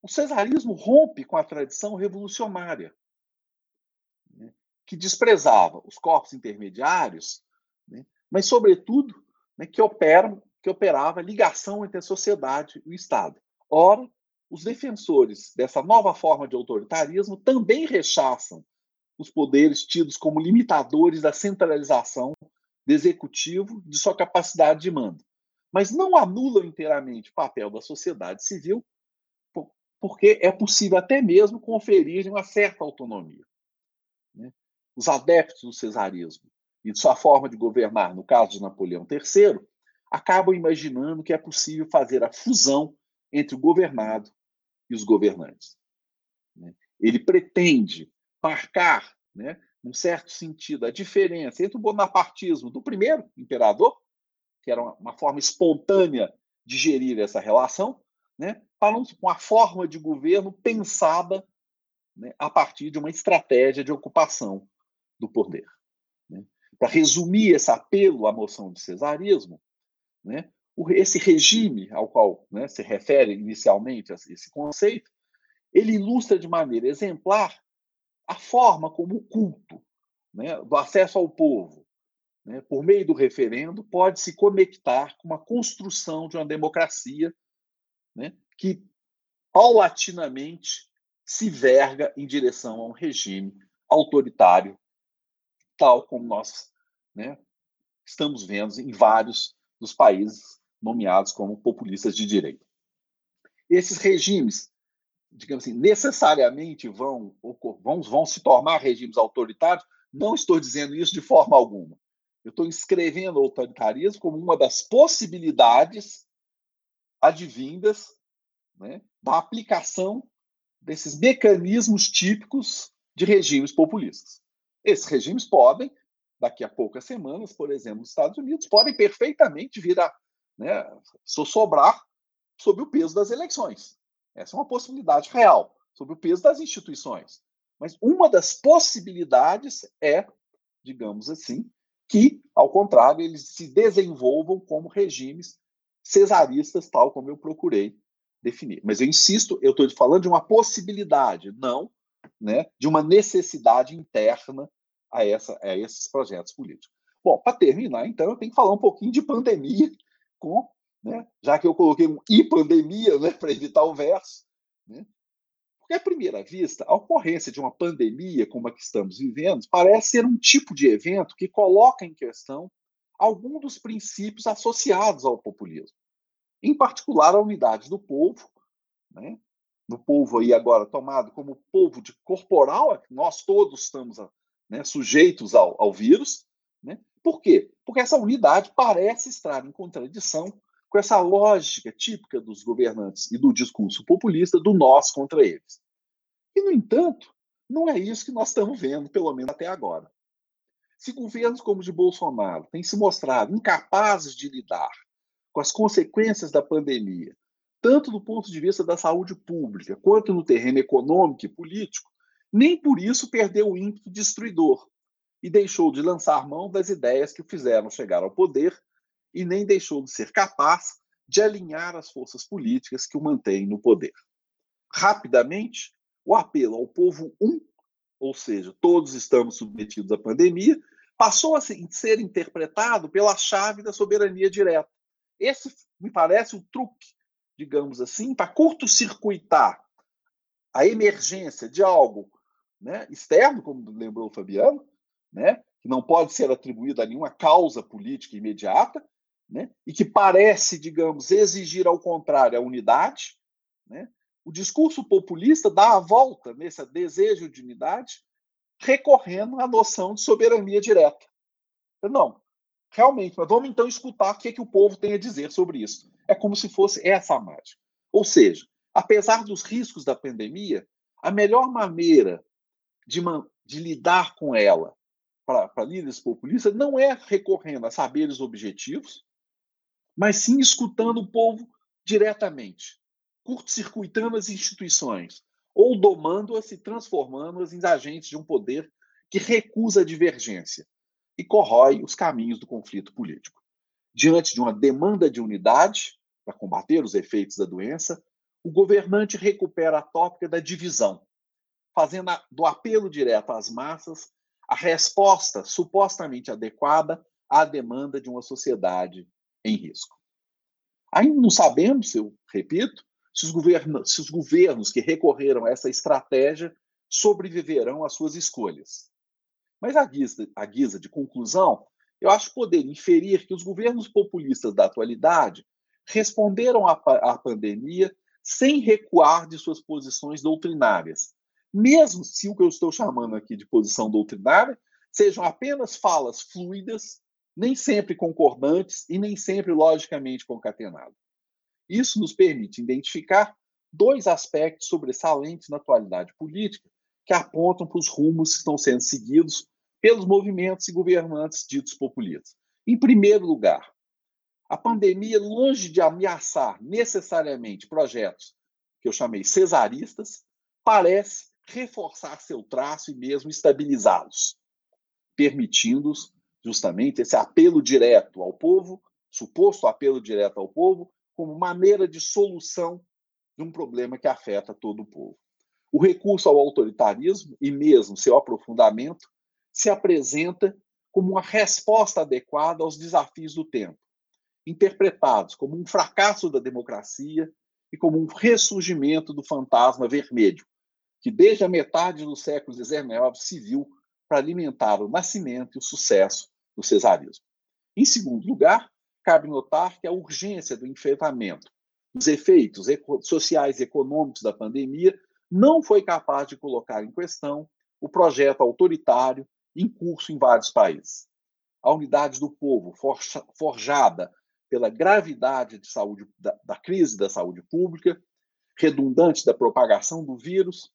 O cesarismo rompe com a tradição revolucionária que desprezava os corpos intermediários, né, mas, sobretudo, né, que, operam, que operava ligação entre a sociedade e o Estado. Ora, os defensores dessa nova forma de autoritarismo também rechaçam os poderes tidos como limitadores da centralização do executivo de sua capacidade de mando, mas não anulam inteiramente o papel da sociedade civil, porque é possível até mesmo conferir uma certa autonomia. Né? os adeptos do cesarismo e de sua forma de governar, no caso de Napoleão III, acabam imaginando que é possível fazer a fusão entre o governado e os governantes. Né? Ele pretende marcar, né, num certo sentido, a diferença entre o bonapartismo do primeiro imperador, que era uma forma espontânea de gerir essa relação, né, para uma forma de governo pensada né, a partir de uma estratégia de ocupação do poder. Né? Para resumir esse apelo à moção de cesarismo, né, esse regime ao qual né, se refere inicialmente esse conceito, ele ilustra de maneira exemplar a forma como o culto né, do acesso ao povo, né, por meio do referendo, pode se conectar com uma construção de uma democracia né, que paulatinamente se verga em direção a um regime autoritário tal como nós né, estamos vendo em vários dos países nomeados como populistas de direita. Esses regimes, digamos assim, necessariamente vão, vão, vão se tornar regimes autoritários? Não estou dizendo isso de forma alguma. Eu estou inscrevendo o autoritarismo como uma das possibilidades advindas né, da aplicação desses mecanismos típicos de regimes populistas. Esses regimes podem, daqui a poucas semanas, por exemplo, nos Estados Unidos, podem perfeitamente vir a né, sob o peso das eleições. Essa é uma possibilidade real. sobre o peso das instituições. Mas uma das possibilidades é, digamos assim, que, ao contrário, eles se desenvolvam como regimes cesaristas, tal como eu procurei definir. Mas eu insisto, eu estou falando de uma possibilidade, não né, de uma necessidade interna a, essa, a esses projetos políticos. Bom, para terminar, então, eu tenho que falar um pouquinho de pandemia, com, né, já que eu coloquei um e pandemia né, para evitar o verso. Né, porque, à primeira vista, a ocorrência de uma pandemia como a que estamos vivendo parece ser um tipo de evento que coloca em questão algum dos princípios associados ao populismo, em particular a unidade do povo, né? do povo aí agora tomado como povo de corporal, nós todos estamos né, sujeitos ao, ao vírus. Né? Por quê? Porque essa unidade parece estar em contradição com essa lógica típica dos governantes e do discurso populista do nós contra eles. E, no entanto, não é isso que nós estamos vendo, pelo menos até agora. Se governos como o de Bolsonaro têm se mostrado incapazes de lidar com as consequências da pandemia, tanto do ponto de vista da saúde pública quanto no terreno econômico e político, nem por isso perdeu o ímpeto destruidor e deixou de lançar mão das ideias que o fizeram chegar ao poder e nem deixou de ser capaz de alinhar as forças políticas que o mantêm no poder. Rapidamente, o apelo ao povo um, ou seja, todos estamos submetidos à pandemia, passou a ser interpretado pela chave da soberania direta. Esse me parece o truque, digamos assim, para curto-circuitar a emergência de algo né, externo, como lembrou o Fabiano, né, que não pode ser atribuído a nenhuma causa política imediata, né, e que parece, digamos, exigir ao contrário a unidade, né, o discurso populista dá a volta nesse desejo de unidade, recorrendo à noção de soberania direta. Não, realmente, mas vamos então escutar o que, é que o povo tem a dizer sobre isso. É como se fosse essa a mágica. Ou seja, apesar dos riscos da pandemia, a melhor maneira de, de lidar com ela para líderes populistas não é recorrendo a saberes objetivos, mas sim escutando o povo diretamente, curto-circuitando as instituições ou domando-as e transformando-as em agentes de um poder que recusa a divergência e corrói os caminhos do conflito político. Diante de uma demanda de unidade para combater os efeitos da doença, o governante recupera a tópica da divisão, fazendo do apelo direto às massas a resposta supostamente adequada à demanda de uma sociedade em risco. Ainda não sabemos, eu repito, se os, governos, se os governos que recorreram a essa estratégia sobreviverão às suas escolhas. Mas, à guisa, guisa de conclusão, eu acho poder inferir que os governos populistas da atualidade responderam à, à pandemia sem recuar de suas posições doutrinárias, mesmo se o que eu estou chamando aqui de posição doutrinária sejam apenas falas fluidas, nem sempre concordantes e nem sempre logicamente concatenadas. Isso nos permite identificar dois aspectos sobressalentes na atualidade política que apontam para os rumos que estão sendo seguidos pelos movimentos e governantes ditos populistas. Em primeiro lugar, a pandemia, longe de ameaçar necessariamente projetos que eu chamei cesaristas, parece reforçar seu traço e mesmo estabilizá-los, permitindo-os justamente esse apelo direto ao povo, suposto apelo direto ao povo, como maneira de solução de um problema que afeta todo o povo. O recurso ao autoritarismo e mesmo seu aprofundamento se apresenta como uma resposta adequada aos desafios do tempo, interpretados como um fracasso da democracia e como um ressurgimento do fantasma vermelho, que desde a metade do século XIX se viu para alimentar o nascimento e o sucesso do cesarismo. Em segundo lugar, cabe notar que a urgência do enfrentamento dos efeitos sociais e econômicos da pandemia não foi capaz de colocar em questão o projeto autoritário em curso em vários países. A unidade do povo, forjada pela gravidade de saúde, da, da crise da saúde pública, redundante da propagação do vírus,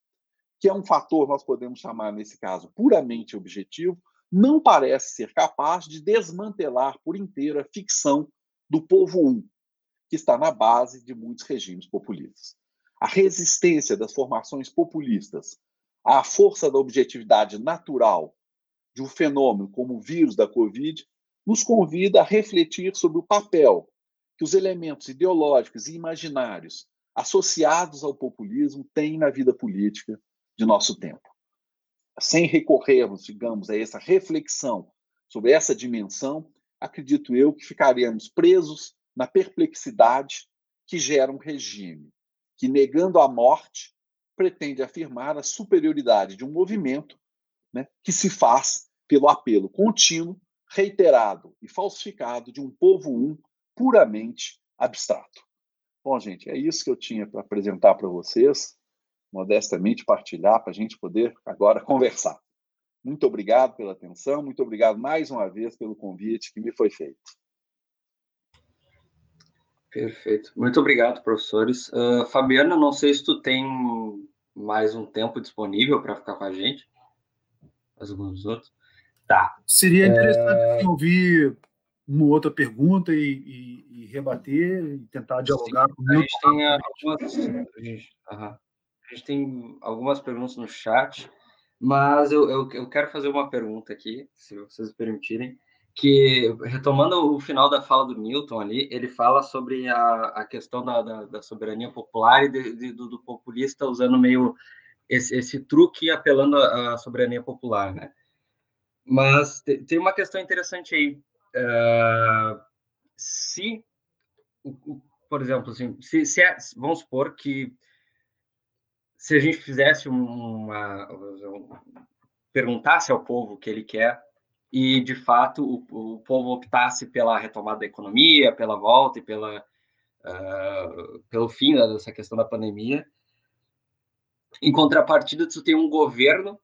que é um fator, nós podemos chamar, nesse caso, puramente objetivo, não parece ser capaz de desmantelar por inteiro a ficção do povo um, que está na base de muitos regimes populistas. a resistência das formações populistas à força da objetividade natural de um fenômeno como o vírus da Covid nos convida a refletir sobre o papel que os elementos ideológicos e imaginários associados ao populismo têm na vida política de nosso tempo. Sem recorrermos, digamos, a essa reflexão sobre essa dimensão, acredito eu que ficaremos presos na perplexidade que gera um regime que, negando a morte, pretende afirmar a superioridade de um movimento né, que se faz pelo apelo contínuo, reiterado e falsificado de um povo um puramente abstrato. Bom, gente, é isso que eu tinha para apresentar para vocês, modestamente partilhar para a gente poder agora *laughs* conversar. Muito obrigado pela atenção, muito obrigado mais uma vez pelo convite que me foi feito. Perfeito. Muito obrigado, professores. Uh, Fabiana, não sei se tu tem mais um tempo disponível para ficar com a gente. Mais alguns outros. Tá. Seria interessante é... ouvir uma outra pergunta e, e, e rebater e tentar dialogar Sim, com a gente tem algumas a gente, a gente, tem algumas perguntas no chat mas eu, eu, eu, quero fazer uma pergunta aqui se vocês permitirem que retomando o final da fala do Newton ali ele fala sobre a, a questão da, da, da soberania popular e de, de, do, do, populista usando meio esse, esse truque apelando à soberania popular né? Mas tem uma questão interessante aí Uh, se, por exemplo, assim, se, se é, vamos supor que se a gente fizesse uma, perguntasse ao povo o que ele quer e de fato o, o povo optasse pela retomada da economia, pela volta e pela uh, pelo fim dessa questão da pandemia, em contrapartida, tu tem um governo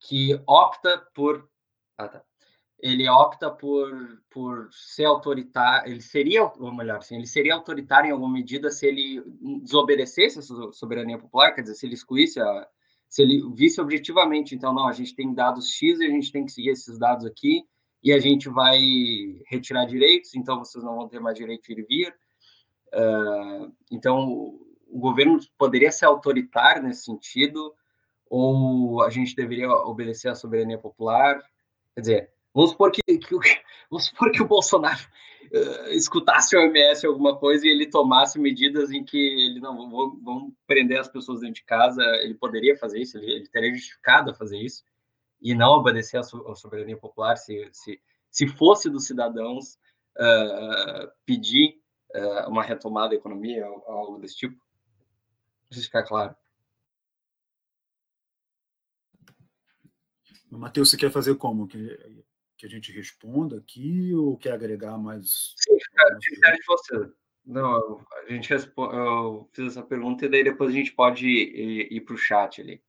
que opta por ah, tá ele opta por, por ser autoritário, ele seria, ou melhor, assim, ele seria autoritário em alguma medida se ele desobedecesse a soberania popular, quer dizer, se ele excluísse a, se ele visse objetivamente, então, não, a gente tem dados X e a gente tem que seguir esses dados aqui, e a gente vai retirar direitos, então vocês não vão ter mais direito de ir e vir. Uh, então, o governo poderia ser autoritário nesse sentido, ou a gente deveria obedecer à soberania popular? Quer dizer, Vamos supor que, que, *laughs* vamos supor que o Bolsonaro uh, escutasse o OMS alguma coisa e ele tomasse medidas em que ele não vão, prender as pessoas dentro de casa, ele poderia fazer isso, ele, ele teria justificado a fazer isso e não obedecer à, soberania popular se, se, se fosse dos cidadãos uh, pedir uh, uma retomada da economia, algo desse tipo. Se ficar claro. Matheus, você quer fazer como? A gente responda aqui ou quer agregar mais? Sim, fica de você. Não, a gente responde, eu fiz essa pergunta e daí depois a gente pode ir, ir para o chat ali.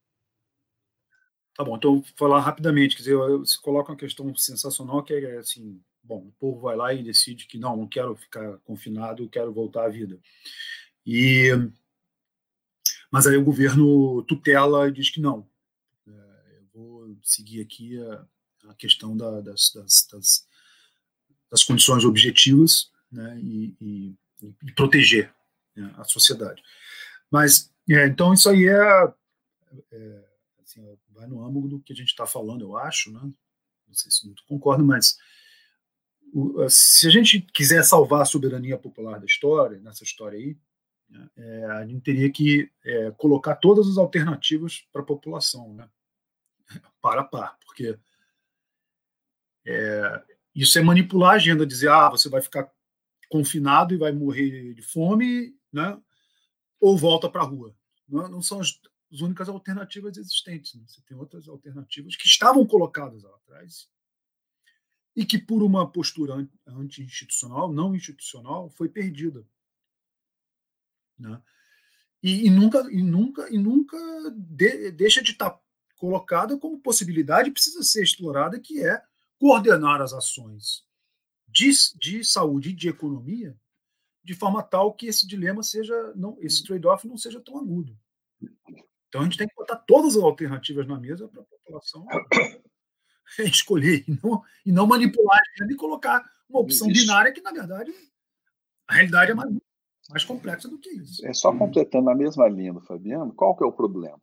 Tá bom, então vou falar rapidamente. Quer dizer, você coloca uma questão sensacional que é assim: bom, o povo vai lá e decide que não, não quero ficar confinado, quero voltar à vida. E mas aí o governo tutela e diz que não. É, eu vou seguir aqui a, a questão da, das, das, das, das, condições objetivas né, e, e, e, proteger né, a sociedade. Mas, é, então, isso aí é, é assim, vai no âmbito do que a gente está falando, eu acho, né? não sei se muito concordo, mas o, se a gente quiser salvar a soberania popular da história, nessa história aí, né, é, a gente teria que é, colocar todas as alternativas para a população, né? para a par, porque é, isso é manipular a agenda, dizer, ah, você vai ficar confinado e vai morrer de fome, né? ou volta para a rua. Não, não, são as, as, únicas alternativas existentes. Né? Você tem outras alternativas que estavam colocadas lá atrás e que, por uma postura anti-institucional, não institucional, foi perdida. Né? E, e, nunca, e nunca, e nunca de, deixa de estar colocada como possibilidade, precisa ser explorada, que é coordenar as ações de, de saúde e de economia de forma tal que esse dilema seja, não, esse trade-off não seja tão agudo. Então a gente tem que botar todas as alternativas na mesa para a população *coughs* escolher e não, e não manipular e colocar uma opção binária que, na verdade, a realidade é mais. mais complexa do que isso. É só completando a mesma linha do Fabiano, qual que é o problema?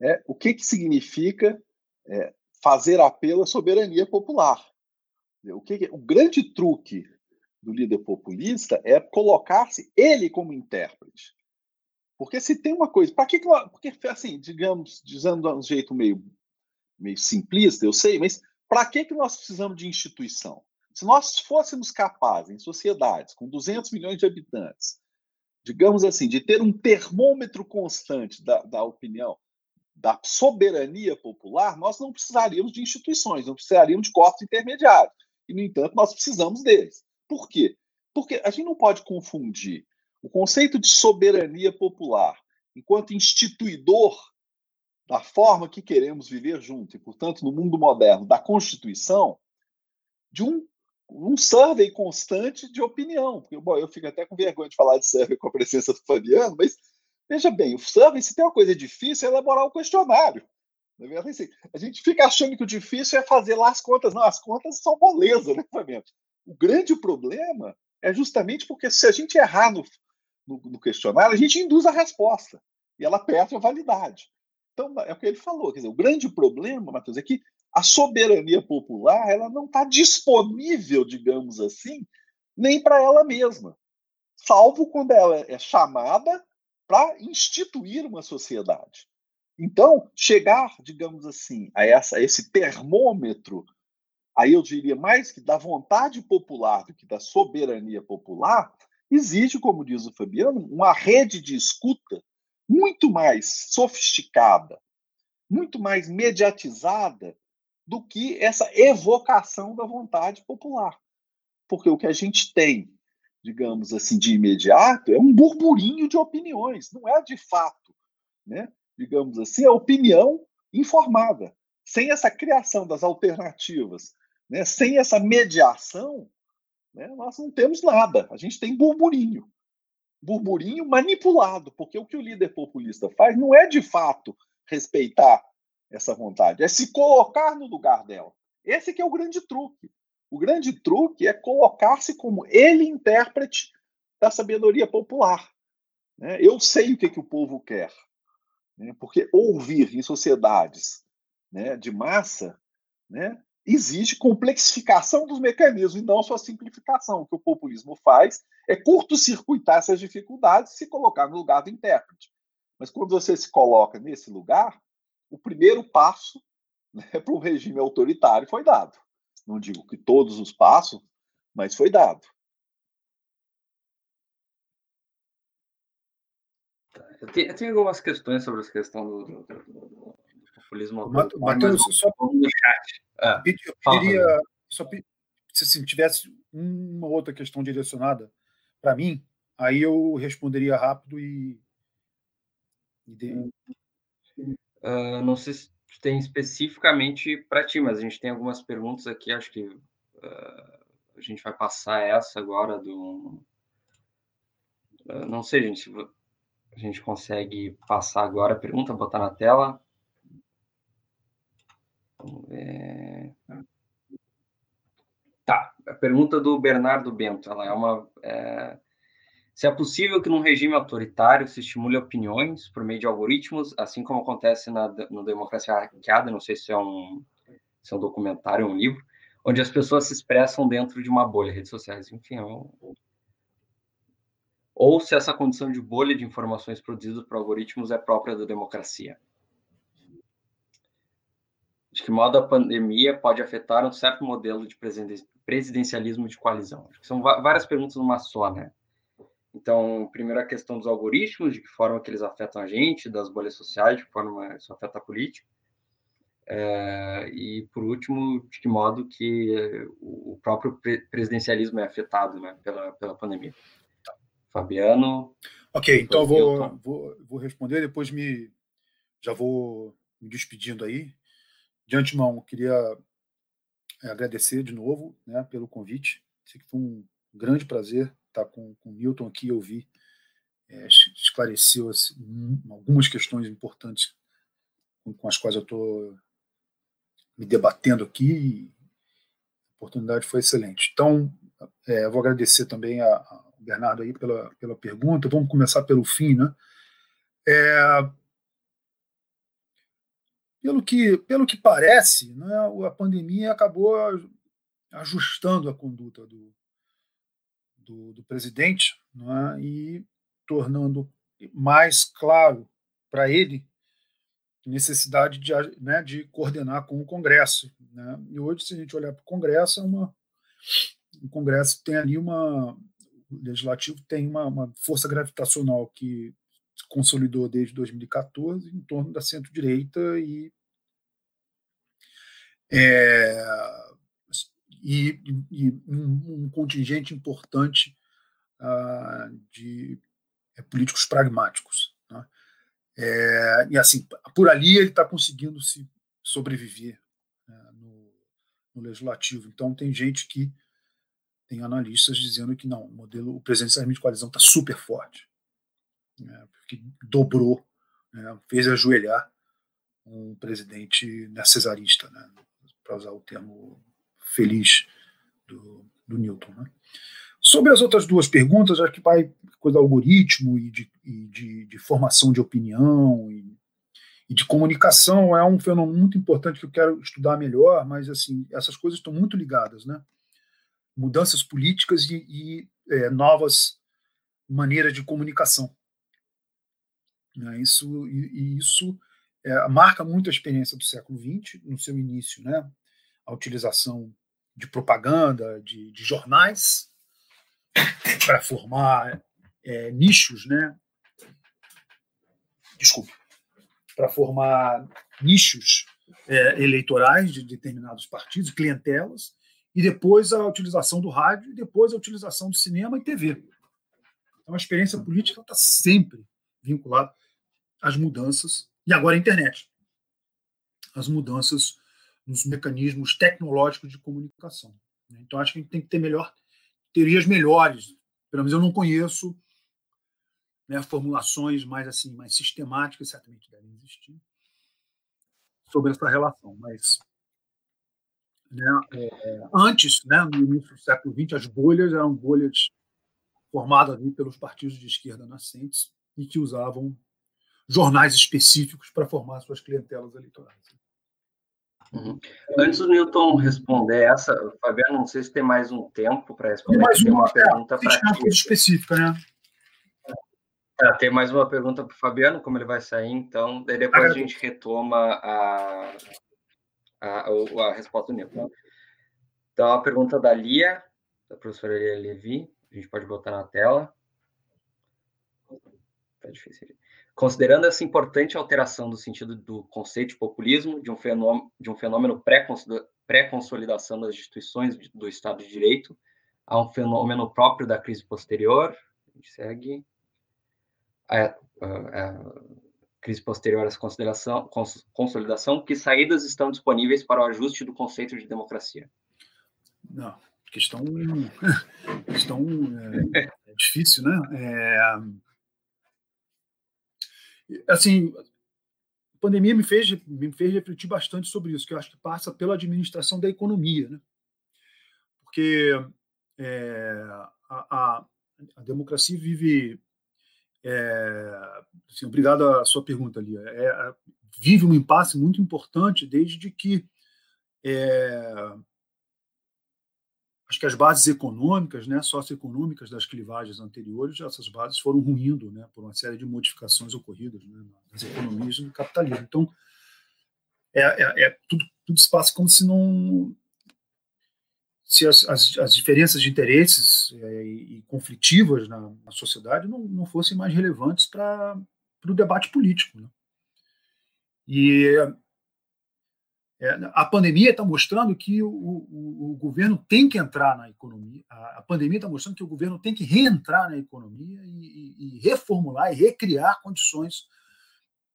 É, o que, que significa é, fazer apelo à soberania popular? O, que, o grande truque do líder populista é colocar-se ele como intérprete. Porque se tem uma coisa, para que porque assim, digamos, dizendo de um jeito meio meio simplista, eu sei, mas para que que nós precisamos de instituição? Se nós fôssemos capazes em sociedades com 200 milhões de habitantes, digamos assim, de ter um termômetro constante da, da opinião, da soberania popular, nós não precisaríamos de instituições, não precisaríamos de corpos intermediários. E, no entanto, nós precisamos deles. Por quê? Porque a gente não pode confundir o conceito de soberania popular enquanto instituidor da forma que queremos viver junto, e, portanto, no mundo moderno, da Constituição, de um, um survey constante de opinião. Porque, bom, eu fico até com vergonha de falar de survey com a presença do Fabiano, mas veja bem, o survey, se tem uma coisa difícil, é elaborar o um questionário. Verdade, assim, a gente fica achando que o difícil é fazer lá as contas. Não, as contas são moleza, *laughs* né, Fabiano? O grande problema é justamente porque se a gente errar no, no, no, questionário, a gente induz a resposta e ela perde a validade. Então, é o que ele falou. Quer dizer, o grande problema, Matheus, é que a soberania popular ela não está disponível, digamos assim, nem para ela mesma, salvo quando ela é chamada para instituir uma sociedade. Então, chegar, digamos assim, a, essa, a esse termômetro aí eu diria mais que da vontade popular do que da soberania popular, exige, como diz o Fabiano, uma rede de escuta muito mais sofisticada, muito mais mediatizada do que essa evocação da vontade popular. Porque o que a gente tem, digamos assim, de imediato é um burburinho de opiniões, não é de fato, né? digamos assim, a opinião informada. Sem essa criação das alternativas né? Sem essa mediação, né, nós não temos nada. A gente tem burburinho. Burburinho manipulado, porque o que o líder populista faz não é de fato respeitar essa vontade, é se colocar no lugar dela. Esse que é o grande truque. O grande truque é colocar-se como ele intérprete da sabedoria popular. Né? Eu sei o que, que o povo quer, né? porque ouvir em sociedades né, de massa né, exige complexificação dos mecanismos e não só simplificação. O que o populismo faz é curto-circuitar essas dificuldades e se colocar no lugar do intérprete. Mas quando você se coloca nesse lugar, o primeiro passo né, *laughs* para um regime autoritário foi dado. Não digo que todos os passos, mas foi dado. Eu tenho, eu tenho algumas questões sobre essa questão do, do, do populismo. Matheus, só no chat. Ah, eu pediria, só, se assim, tivesse uma outra questão direcionada para mim, aí eu responderia rápido e. e uh, não sei se tem especificamente para ti, mas a gente tem algumas perguntas aqui, acho que uh, a gente vai passar essa agora do. Uh, não sei, gente, a gente consegue passar agora a pergunta, botar na tela. É... Tá, a pergunta do Bernardo Bento, ela é uma... É... Se é possível que num regime autoritário se estimule opiniões por meio de algoritmos, assim como acontece na no Democracia Hackeada, não sei se é um, se é um documentário ou um livro, onde as pessoas se expressam dentro de uma bolha, redes sociais, enfim, é um... ou se essa condição de bolha de informações produzidas por algoritmos é própria da democracia de que modo a pandemia pode afetar um certo modelo de presidencialismo de coalizão? São várias perguntas numa só, né? Então, primeiro a questão dos algoritmos, de que forma que eles afetam a gente, das bolhas sociais, de que forma isso afeta a política. É, e, por último, de que modo que o próprio presidencialismo é afetado né, pela, pela pandemia. Fabiano. Ok, então vou, vou, vou responder, depois me já vou me despedindo aí. De antemão, queria eh, agradecer de novo né, pelo convite. Sei que foi um grande prazer estar com, com o Milton aqui e ouvir. É, esclareceu assim, algumas questões importantes com, com as quais eu estou me debatendo aqui. a oportunidade foi excelente. Então, é, vou agradecer também a, a, Bernardo, aí pela, pela pergunta. Vamos começar pelo fim, né? É, pelo, que, pelo que parece, né, a pandemia acabou ajustando a conduta do, do, do presidente né, e tornando mais claro para ele necessidade de, né, de coordenar com o Congresso. Né? E hoje, se a gente olhar para o Congresso, é uma, o Congresso tem ali uma. O Legislativo tem uma, uma força gravitacional que se consolidou desde 2014 em torno da centro-direita e, é, e, e um, contingente importante uh, de é, políticos pragmáticos. Né? É, e assim, por ali ele está conseguindo se sobreviver né, no, no, legislativo. Então tem gente que tem analistas dizendo que não, o modelo, o presidencialismo de coalizão está super forte, né, porque dobrou, né, fez ajoelhar um presidente cesarista, né, para usar o termo feliz do, do Newton. Né. Sobre as outras duas perguntas, acho que vai coisa do algoritmo e de, e de, de formação de opinião e, e, de comunicação é um fenômeno muito importante que eu quero estudar melhor, mas assim essas coisas estão muito ligadas, né? Mudanças políticas e, e é, novas maneiras de comunicação. Né? Isso e, isso é, marca muito a experiência do século XX no seu início, né? A utilização de propaganda, de, de jornais para formar é, nichos, né? Desculpe, para formar nichos é, eleitorais de determinados partidos, clientelas, e depois a utilização do rádio, e depois a utilização do cinema e TV. Então a experiência política está sempre vinculada às mudanças, e agora a internet, as mudanças nos mecanismos tecnológicos de comunicação. Então acho que a gente tem que ter melhor teorias melhores. Pelo menos eu não conheço né, formulações mais assim, mais sistemáticas, certamente devem existir, sobre essa relação. Mas né, é, antes, né, no início do século XX, as bolhas eram bolhas formadas pelos partidos de esquerda nascentes e que usavam jornais específicos para formar suas clientelas eleitorais. Uhum. Antes do Newton responder essa, Fabiano, não sei se tem mais um tempo para responder. Tem mais uma, uma pergunta para específica, né? É, tem mais uma pergunta para o Fabiano, como ele vai sair, então, daí depois ah, a gente retoma a, a, a, a resposta do Newton. Então, a pergunta da Lia, da professora Lia Levi, a gente pode botar na tela. Tá difícil. Considerando essa importante alteração do sentido do conceito de populismo, de um fenômeno, de um fenômeno pré-consolidação das instituições do Estado de Direito, a um fenômeno próprio da crise posterior, a gente segue, a, a, a crise posterior essa consolidação, consolidação, que saídas estão disponíveis para o ajuste do conceito de democracia? Não, questão, *laughs* questão é, é difícil, né? É, assim, a pandemia me fez, me fez refletir bastante sobre isso, que eu acho que passa pela administração da economia, né? Porque é, a, a, a, democracia vive. É, assim, obrigado à sua pergunta, Lia. É, vive um impasse muito importante desde que é, acho que as bases econômicas, né, socioeconômicas das clivagens anteriores, essas bases foram ruindo, né, por uma série de modificações ocorridas né, nas economias do capitalismo. Então, é, é, é tudo, tudo se passa como se não se as, as, as diferenças de interesses é, e, conflitivas na, na, sociedade não, não fossem mais relevantes para o debate político. Né? E a pandemia está mostrando que o, o, o, governo tem que entrar na economia. A, a pandemia está mostrando que o governo tem que reentrar na economia e, e, e reformular e recriar condições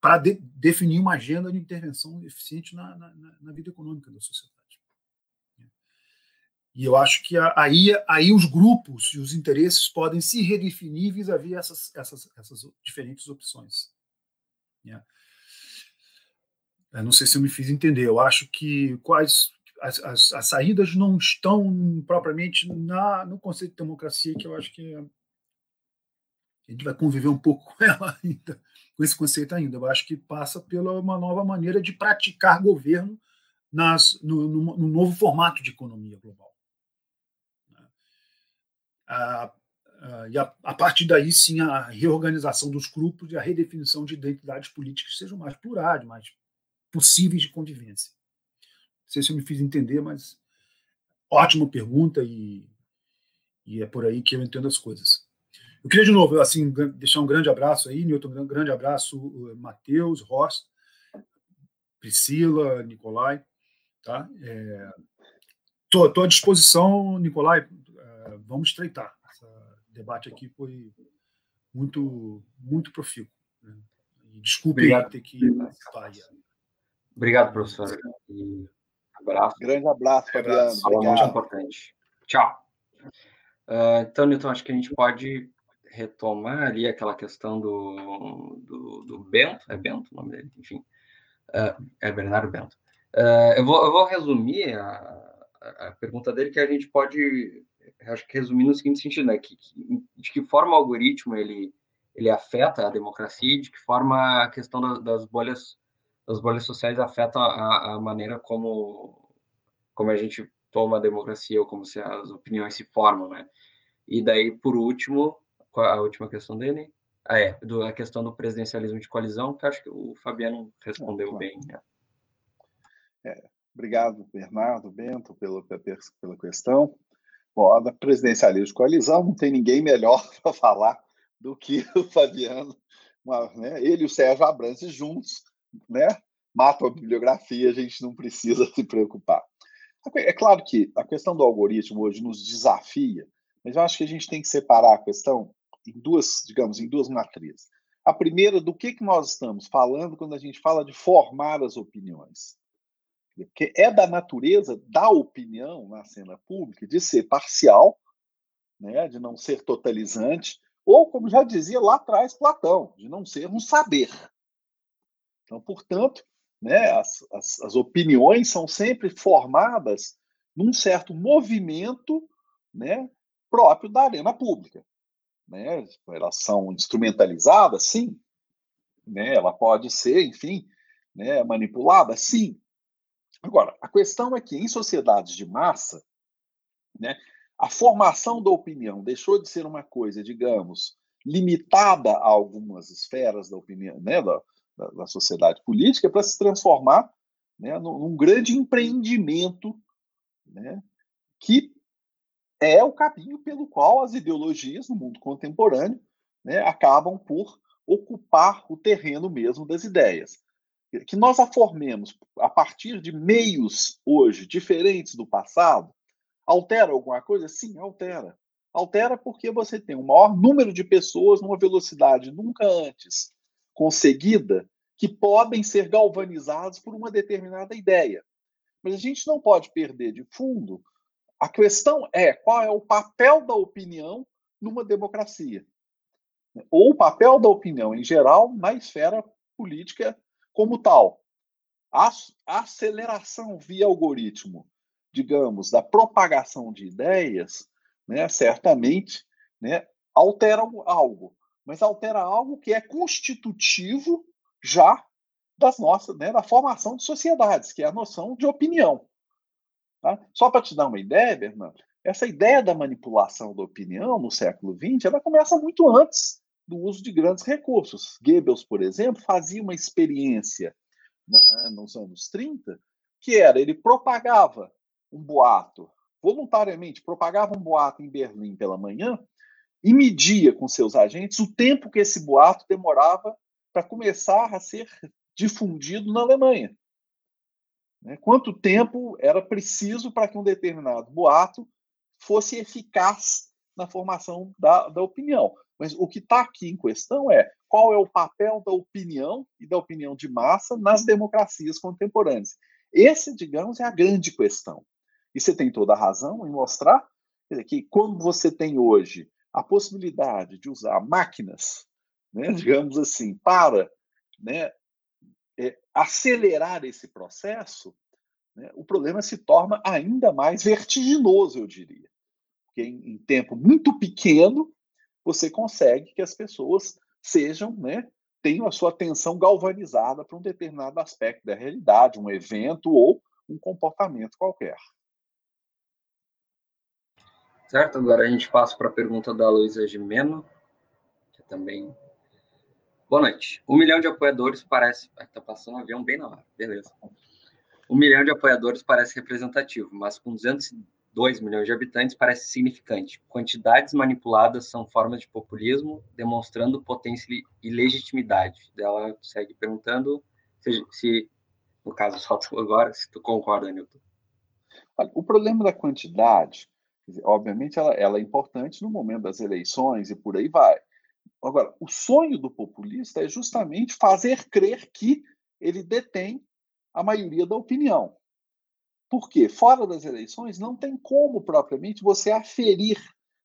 para de, definir uma agenda de intervenção eficiente na, na, na, vida econômica da sociedade. E eu acho que aí, aí os grupos e os interesses podem se redefinir vis-à-vis -vis essas, essas, essas diferentes opções. Yeah. Eu não sei se eu me fiz entender. Eu acho que quais as, as, as saídas não estão propriamente na, no conceito de democracia, que eu acho que é, A gente vai conviver um pouco com *laughs* ela ainda, com esse conceito ainda. Eu acho que passa pela uma nova maneira de praticar governo nas, no, no, no novo formato de economia global. A, a, e a, a, partir daí, sim, a reorganização dos grupos e a redefinição de identidades políticas sejam mais plurais, mais possíveis de convivência. Não sei se eu me fiz entender, mas ótima pergunta e, e é por aí que eu entendo as coisas. Eu queria, de novo, assim, deixar um grande abraço aí, Newton, um grande abraço, Matheus, Ross, Priscila, Nicolai, tá? Estou é, à disposição, Nicolai, é, vamos estreitar. Esse debate aqui foi muito, muito profícuo. Né? Desculpe ter que participar. Obrigado, professor. E abraço. Grande abraço, Fabiano. Muito importante. Tchau. Uh, então, Newton, acho que a gente pode retomar ali aquela questão do, do, do Bento, é Bento o nome dele, enfim, uh, é Bernardo Bento. Uh, eu, vou, eu vou resumir a, a, pergunta dele, que a gente pode, acho que resumir no seguinte sentido, né, que, que, de que forma o algoritmo ele, ele afeta a democracia e de que forma a questão da, das bolhas das bolhas sociais afeta a, a maneira como, como a gente toma a democracia ou como se as opiniões se formam, né? E daí, por último, a última questão dele? Ah, é, do, a questão do presidencialismo de coalizão, que acho que o Fabiano respondeu bem. Né? É, obrigado, Bernardo, Bento, pela, pela questão. Bom, da presidencialismo de coalizão, não tem ninguém melhor *laughs* para falar do que o Fabiano, uma, né? ele e o Sérgio Abrantes juntos, né? matam a bibliografia, a gente não precisa *laughs* se preocupar. É claro que a questão do algoritmo hoje nos desafia, mas eu acho que a gente tem que separar a questão em duas, digamos, em duas matrizes. A primeira, do que, que nós estamos falando quando a gente fala de formar as opiniões. Porque é da natureza da opinião na cena pública de ser parcial, né, de não ser totalizante, ou, como já dizia lá atrás Platão, de não ser um saber. Então, portanto, né, as, as, as opiniões são sempre formadas num certo movimento né, próprio da arena pública né? Elas são instrumentalizadas, sim. Né? Ela pode ser, enfim, né, manipulada, sim. Agora, a questão é que em sociedades de massa, né, a formação da opinião deixou de ser uma coisa, digamos, limitada a algumas esferas da opinião, né, da, da, da sociedade política, para se transformar né, num, grande empreendimento né, que é o caminho pelo qual as ideologias no mundo contemporâneo né, acabam por ocupar o terreno mesmo das ideias. Que nós a formemos a partir de meios hoje diferentes do passado, altera alguma coisa? Sim, altera. Altera porque você tem um maior número de pessoas numa velocidade nunca antes conseguida que podem ser galvanizados por uma determinada ideia. Mas a gente não pode perder de fundo a questão é qual é o papel da opinião numa democracia. Ou o papel da opinião em geral na esfera política como tal. A aceleração via algoritmo, digamos, da propagação de ideias, né, certamente né, algo, mas altera algo que é constitutivo já das nossas, né, da formação de sociedades, que é a noção de opinião. Tá? Só para te dar uma ideia, Bernardo, essa ideia da manipulação da opinião no século XX ela começa muito antes do uso de grandes recursos. Goebbels, por exemplo, fazia uma experiência na, nos anos 30, que era ele propagava um boato voluntariamente, propagava um boato em Berlim pela manhã e media com seus agentes o tempo que esse boato demorava para começar a ser difundido na Alemanha. Né? Quanto tempo era preciso para que um determinado boato fosse eficaz na formação da, da opinião. Mas o que está aqui em questão é qual é o papel da opinião e da opinião de massa nas democracias contemporâneas. Esse, digamos, é a grande questão. E você tem toda a razão em mostrar que quando você tem hoje a possibilidade de usar máquinas, né, *laughs* digamos assim, para né, é, acelerar esse processo, né, o problema se torna ainda mais vertiginoso, eu diria. Porque em, em tempo muito pequeno, você consegue que as pessoas sejam, né, tenham a sua atenção galvanizada para um determinado aspecto da realidade, um evento ou um comportamento qualquer. Certo, agora a gente passa para a pergunta da Luísa Gimeno, que também. Boa noite. Um milhão de apoiadores parece. Está passando um avião bem na hora, beleza. Um milhão de apoiadores parece representativo, mas com 202 milhões de habitantes parece significante. Quantidades manipuladas são formas de populismo, demonstrando potência e legitimidade. Ela segue perguntando se, se no caso, só agora, se tu concorda, Newton. O problema da quantidade, obviamente, ela, ela é importante no momento das eleições e por aí vai. Agora, o sonho do populista é justamente fazer crer que ele detém a maioria da opinião. Porque fora das eleições não tem como propriamente você aferir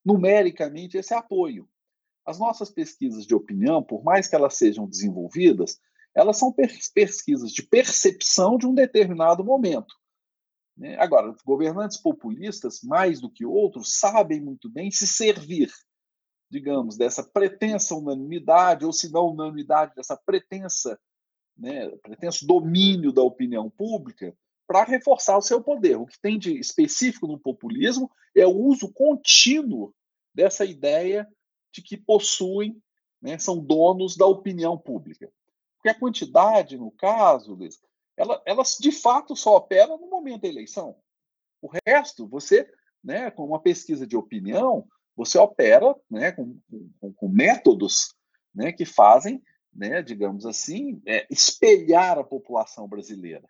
numericamente esse apoio. As nossas pesquisas de opinião, por mais que elas sejam desenvolvidas, elas são pesquisas de percepção de um determinado momento. Né? Agora, governantes populistas, mais do que outros, sabem muito bem se servir, digamos, dessa pretensa unanimidade, ou se não unanimidade, dessa pretensa, né, pretenso domínio da opinião pública, para reforçar o seu poder. O que tem de específico no populismo é o uso contínuo dessa ideia de que possuem, né, são donos da opinião pública. Porque a quantidade, no caso, ela, elas de fato só opera no momento da eleição. O resto, você, né, com uma pesquisa de opinião, você opera né, com, com, com métodos né, que fazem, né, digamos assim, é, espelhar a população brasileira.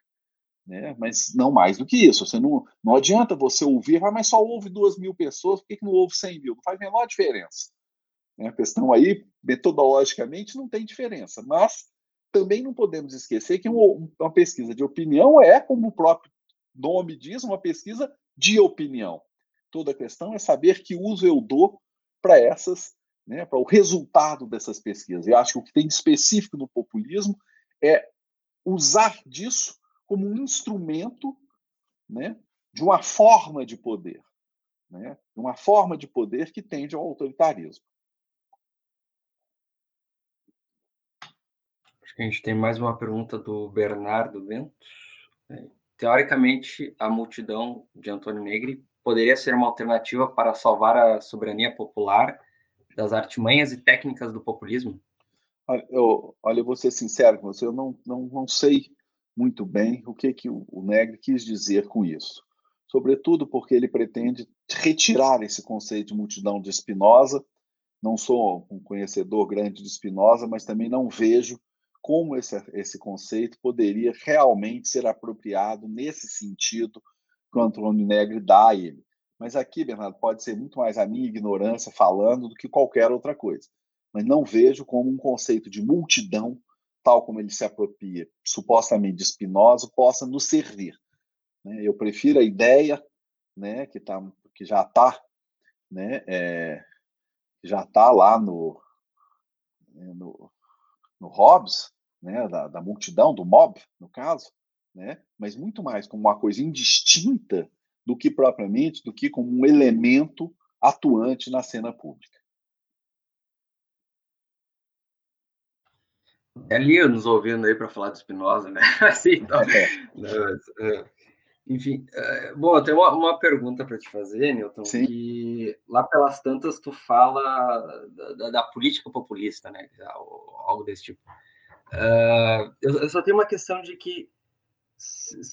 Né? Mas não mais do que isso. Você não, não adianta você ouvir, ah, mas só houve duas mil pessoas, por que, que não houve 100 mil? Não faz a menor diferença. Né? A questão aí, metodologicamente, não tem diferença. Mas também não podemos esquecer que uma pesquisa de opinião é, como o próprio nome diz, uma pesquisa de opinião. Toda a questão é saber que uso eu dou para essas, né, para o resultado dessas pesquisas. Eu acho que o que tem de específico no populismo é usar disso como um instrumento né, de uma forma de poder, né, uma forma de poder que tende ao autoritarismo. A gente tem mais uma pergunta do Bernardo Ventos. É, teoricamente, a multidão de Antônio Negri poderia ser uma alternativa para salvar a soberania popular das artimanhas e técnicas do populismo? Olha, eu, olha, eu vou ser sincero com você, eu não, não, não sei muito bem o que, que o Negri quis dizer com isso. Sobretudo porque ele pretende retirar esse conceito de multidão de Spinoza. Não sou um conhecedor grande de Spinoza, mas também não vejo como esse, esse conceito poderia realmente ser apropriado nesse sentido que o Antônio Negri dá a ele. Mas aqui, Bernardo, pode ser muito mais a minha ignorância falando do que qualquer outra coisa. Mas não vejo como um conceito de multidão, tal como ele se apropria, supostamente de Spinoza, possa nos servir. Né? Eu prefiro a ideia né, que, tá, que já está né, é, já tá lá no, no, no Hobbes, né, da, da, multidão, do mob, no caso, né, mas muito mais como uma coisa indistinta do que propriamente, do que como um elemento atuante na cena pública. É ali nos ouvindo aí para falar de Spinoza, né? *laughs* assim, então, é. é. Enfim, é, bom, eu tenho uma, uma pergunta para te fazer, Newton, Sim. que lá pelas tantas tu fala da, da, política populista, né? Algo desse tipo. Uh, eu, eu, só tenho uma questão de que,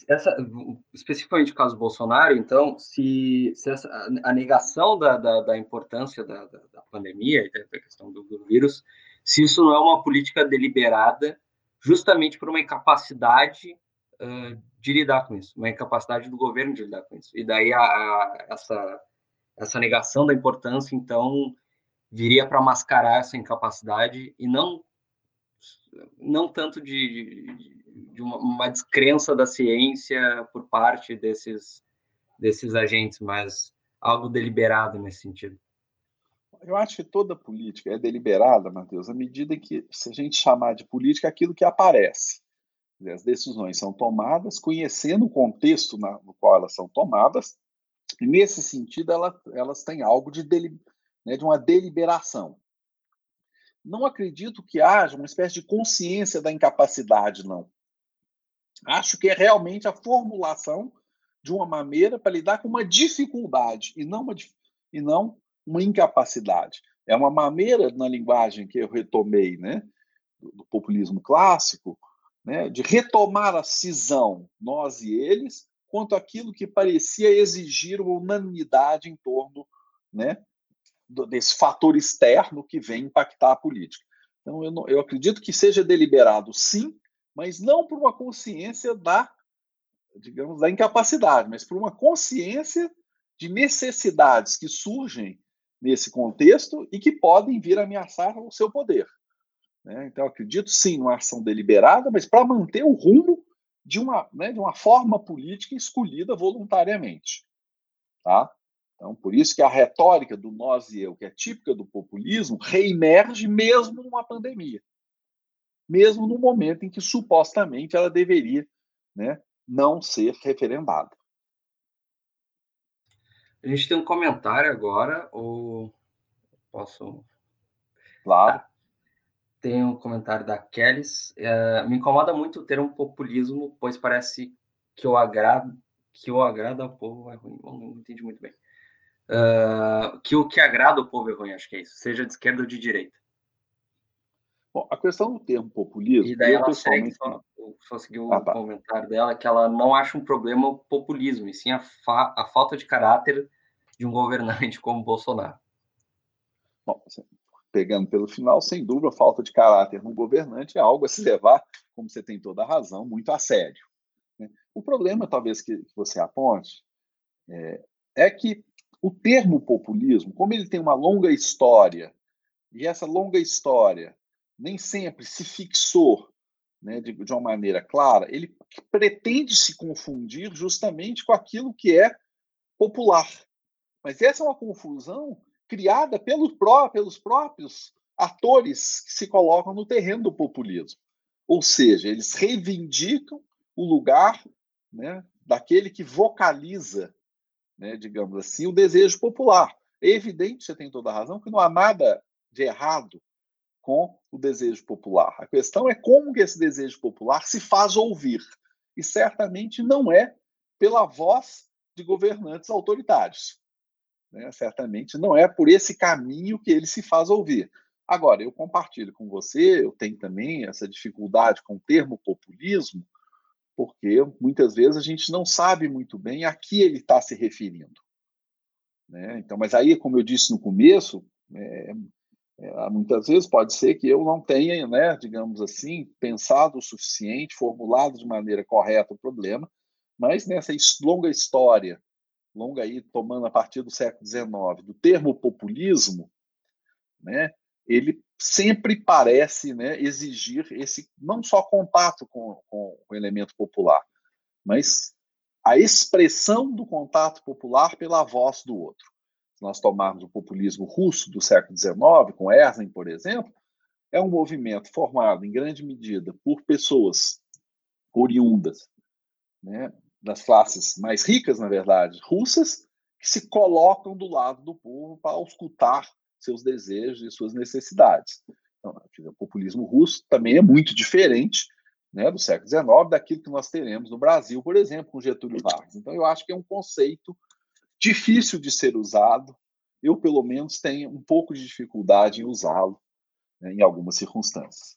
essa, especificamente o caso Bolsonaro, então, se, se essa, a negação da, da, da importância da, da, pandemia, da questão do, do, vírus, se isso não é uma política deliberada, justamente por uma incapacidade uh, de lidar com isso, uma incapacidade do governo de lidar com isso. E daí a, a, essa, essa negação da importância, então, viria para mascarar essa incapacidade e não não tanto de, de, de uma, uma, descrença da ciência por parte desses, desses agentes, mas algo deliberado nesse sentido. Eu acho que toda política é deliberada, Matheus, à medida que, se a gente chamar de política, aquilo que aparece. As decisões são tomadas conhecendo o contexto na, no qual elas são tomadas, e nesse sentido ela, elas têm algo de, deli, né, de uma deliberação. não acredito que haja uma espécie de consciência da incapacidade, não. Acho que é realmente a formulação de uma maneira para lidar com uma dificuldade e não uma, e não uma incapacidade. É uma maneira, na linguagem que eu retomei né, do populismo clássico, né, de retomar a cisão, nós e eles, quanto aquilo que parecia exigir uma unanimidade em torno né, desse fator externo que vem impactar a política. Então, eu, não, eu acredito que seja deliberado, sim, mas não por uma consciência da, digamos, da incapacidade, mas por uma consciência de necessidades que surgem nesse contexto e que podem vir ameaçar o seu poder. Né? Então, acredito sim numa ação deliberada, mas para manter o rumo de uma, né, de uma forma política escolhida voluntariamente. Tá? Então, por isso que a retórica do nós e eu, que é típica do populismo, reemerge mesmo numa pandemia. Mesmo no momento em que supostamente ela deveria né, não ser referendada. A gente tem um comentário agora, ou posso. Claro. Tem um comentário da Kellys. É, me incomoda muito ter um populismo, pois parece que o agrado que o agrada ao povo é ruim. Não, não entendi muito bem. Uh, que o que agrada o povo é ruim, acho que é isso, seja de esquerda ou de direita. Bom, a questão do termo populismo. E daí ela pessoalmente... segue, só, só seguiu ah, tá. o comentário dela, que ela não acha um problema o populismo, e sim a, fa a falta de caráter de um governante como Bolsonaro. Bom, assim, pegando pelo final, sem dúvida, a falta de caráter no governante é algo a se levar, como você tem toda a razão, muito a sério. Né? O problema, talvez, que você aponte é, é que o termo populismo, como ele tem uma longa história, e essa longa história nem sempre se fixou né, de, de, uma maneira clara, ele pretende se confundir justamente com aquilo que é popular. Mas essa é uma confusão criada pelos, pró pelos próprios atores que se colocam no terreno do populismo. Ou seja, eles reivindicam o lugar né, daquele que vocaliza né, digamos assim, o desejo popular. É evidente, você tem toda a razão, que não há nada de errado com o desejo popular. A questão é como que esse desejo popular se faz ouvir. E certamente não é pela voz de governantes autoritários. Né? Certamente não é por esse caminho que ele se faz ouvir. Agora, eu compartilho com você, eu tenho também essa dificuldade com o termo populismo, porque muitas vezes a gente não sabe muito bem a que ele está se referindo. Né? Então, mas aí, como eu disse no começo, é, é, muitas vezes pode ser que eu não tenha, né, digamos assim, pensado o suficiente, formulado de maneira correta o problema, mas nessa longa história, longa aí tomando a partir do século XIX, do termo populismo, né, ele sempre parece né, exigir esse não só contato com, com, o elemento popular, mas a expressão do contato popular pela voz do outro. Se nós tomarmos o populismo russo do século XIX, com Herzl, por exemplo, é um movimento formado em grande medida por pessoas oriundas né, das classes mais ricas, na verdade, russas, que se colocam do lado do povo para escutar seus desejos e suas necessidades. Então, o populismo russo também é muito diferente né, do século XIX daquilo que nós teremos no Brasil, por exemplo, com Getúlio Vargas. Então, eu acho que é um conceito difícil de ser usado. Eu, pelo menos, tenho um pouco de dificuldade em usá-lo né, em algumas circunstâncias.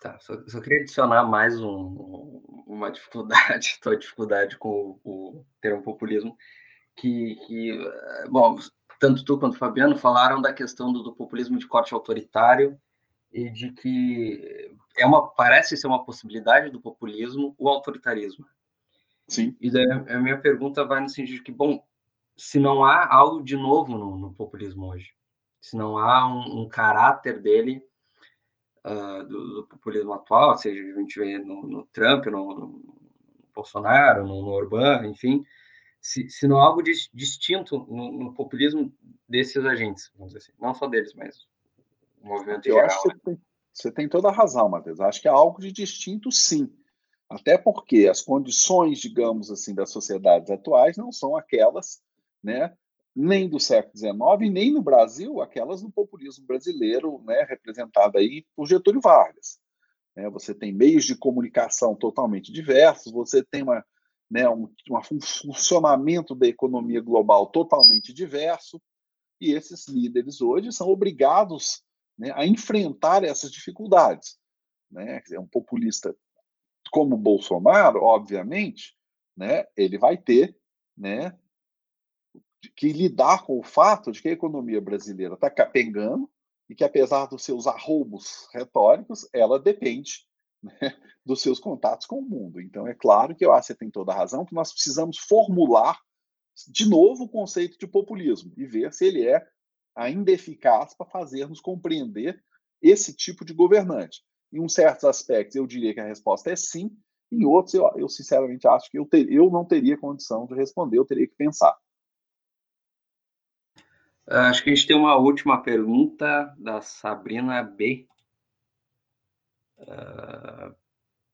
Tá, só, só, queria adicionar mais um, uma *laughs* dificuldade, tua dificuldade com o, o termo populismo, que, que, bom, tanto tu quanto o Fabiano falaram da questão do, do, populismo de corte autoritário e de que é uma parece ser uma possibilidade do populismo o autoritarismo. Sim. E daí a minha pergunta vai no sentido de que, bom, se não há algo de novo no, no populismo hoje, se não há um, um caráter dele uh, do, do, populismo atual, seja a gente vê no, no Trump, no, no Bolsonaro, no, no Orbán, enfim, se, se não há algo de, distinto no, no, populismo desses agentes, vamos dizer assim. Não só deles, mas o movimento Eu geral. Acho que né? tem, você tem toda a razão, Matheus. Acho que há algo de distinto, sim. Até porque as condições, digamos assim, das sociedades atuais não são aquelas né, nem do século XIX, nem no Brasil, aquelas do populismo brasileiro, né, representada aí por Getúlio Vargas. É, você tem meios de comunicação totalmente diversos, você tem uma, né, um, um funcionamento da economia global totalmente diverso, e esses líderes hoje são obrigados né, a enfrentar essas dificuldades. Né? Um populista como Bolsonaro, obviamente, né, ele vai ter né, que lidar com o fato de que a economia brasileira está capengando e que, apesar dos seus arroubos retóricos, ela depende né, dos seus contatos com o mundo. Então, é claro que eu acho que você tem toda a razão, que nós precisamos formular de novo o conceito de populismo e ver se ele é ainda eficaz para fazermos compreender esse tipo de governante. Em um certos aspectos, eu diria que a resposta é sim, em outros, eu, eu sinceramente acho que eu, ter, eu não teria condição de responder, eu teria que pensar. Acho que a gente tem uma última pergunta da Sabrina B. Uh,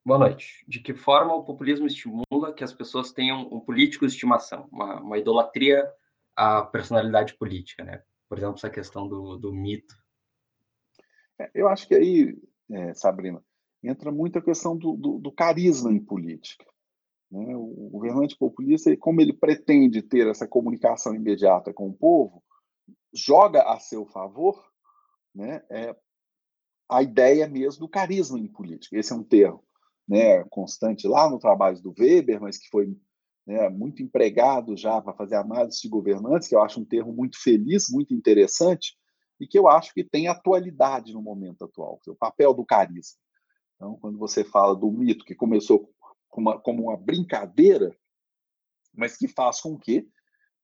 boa noite. De que forma o populismo estimula que as pessoas tenham um político de estimação, uma, uma idolatria à personalidade política, né? Por exemplo, essa questão do, do mito. É, eu acho que aí, é, Sabrina, entra muito a questão do, do, do carisma em política. Né? O governante populista, como ele pretende ter essa comunicação imediata com o povo, joga a seu favor né, é, a ideia mesmo do carisma em política. Esse é um termo né, constante lá no trabalho do Weber, mas que foi né, muito empregado já para fazer análise de governantes, que eu acho um termo muito feliz, muito interessante, e que eu acho que tem atualidade no momento atual, o papel do carisma. Então, quando você fala do mito que começou como uma, como uma brincadeira, mas que faz com que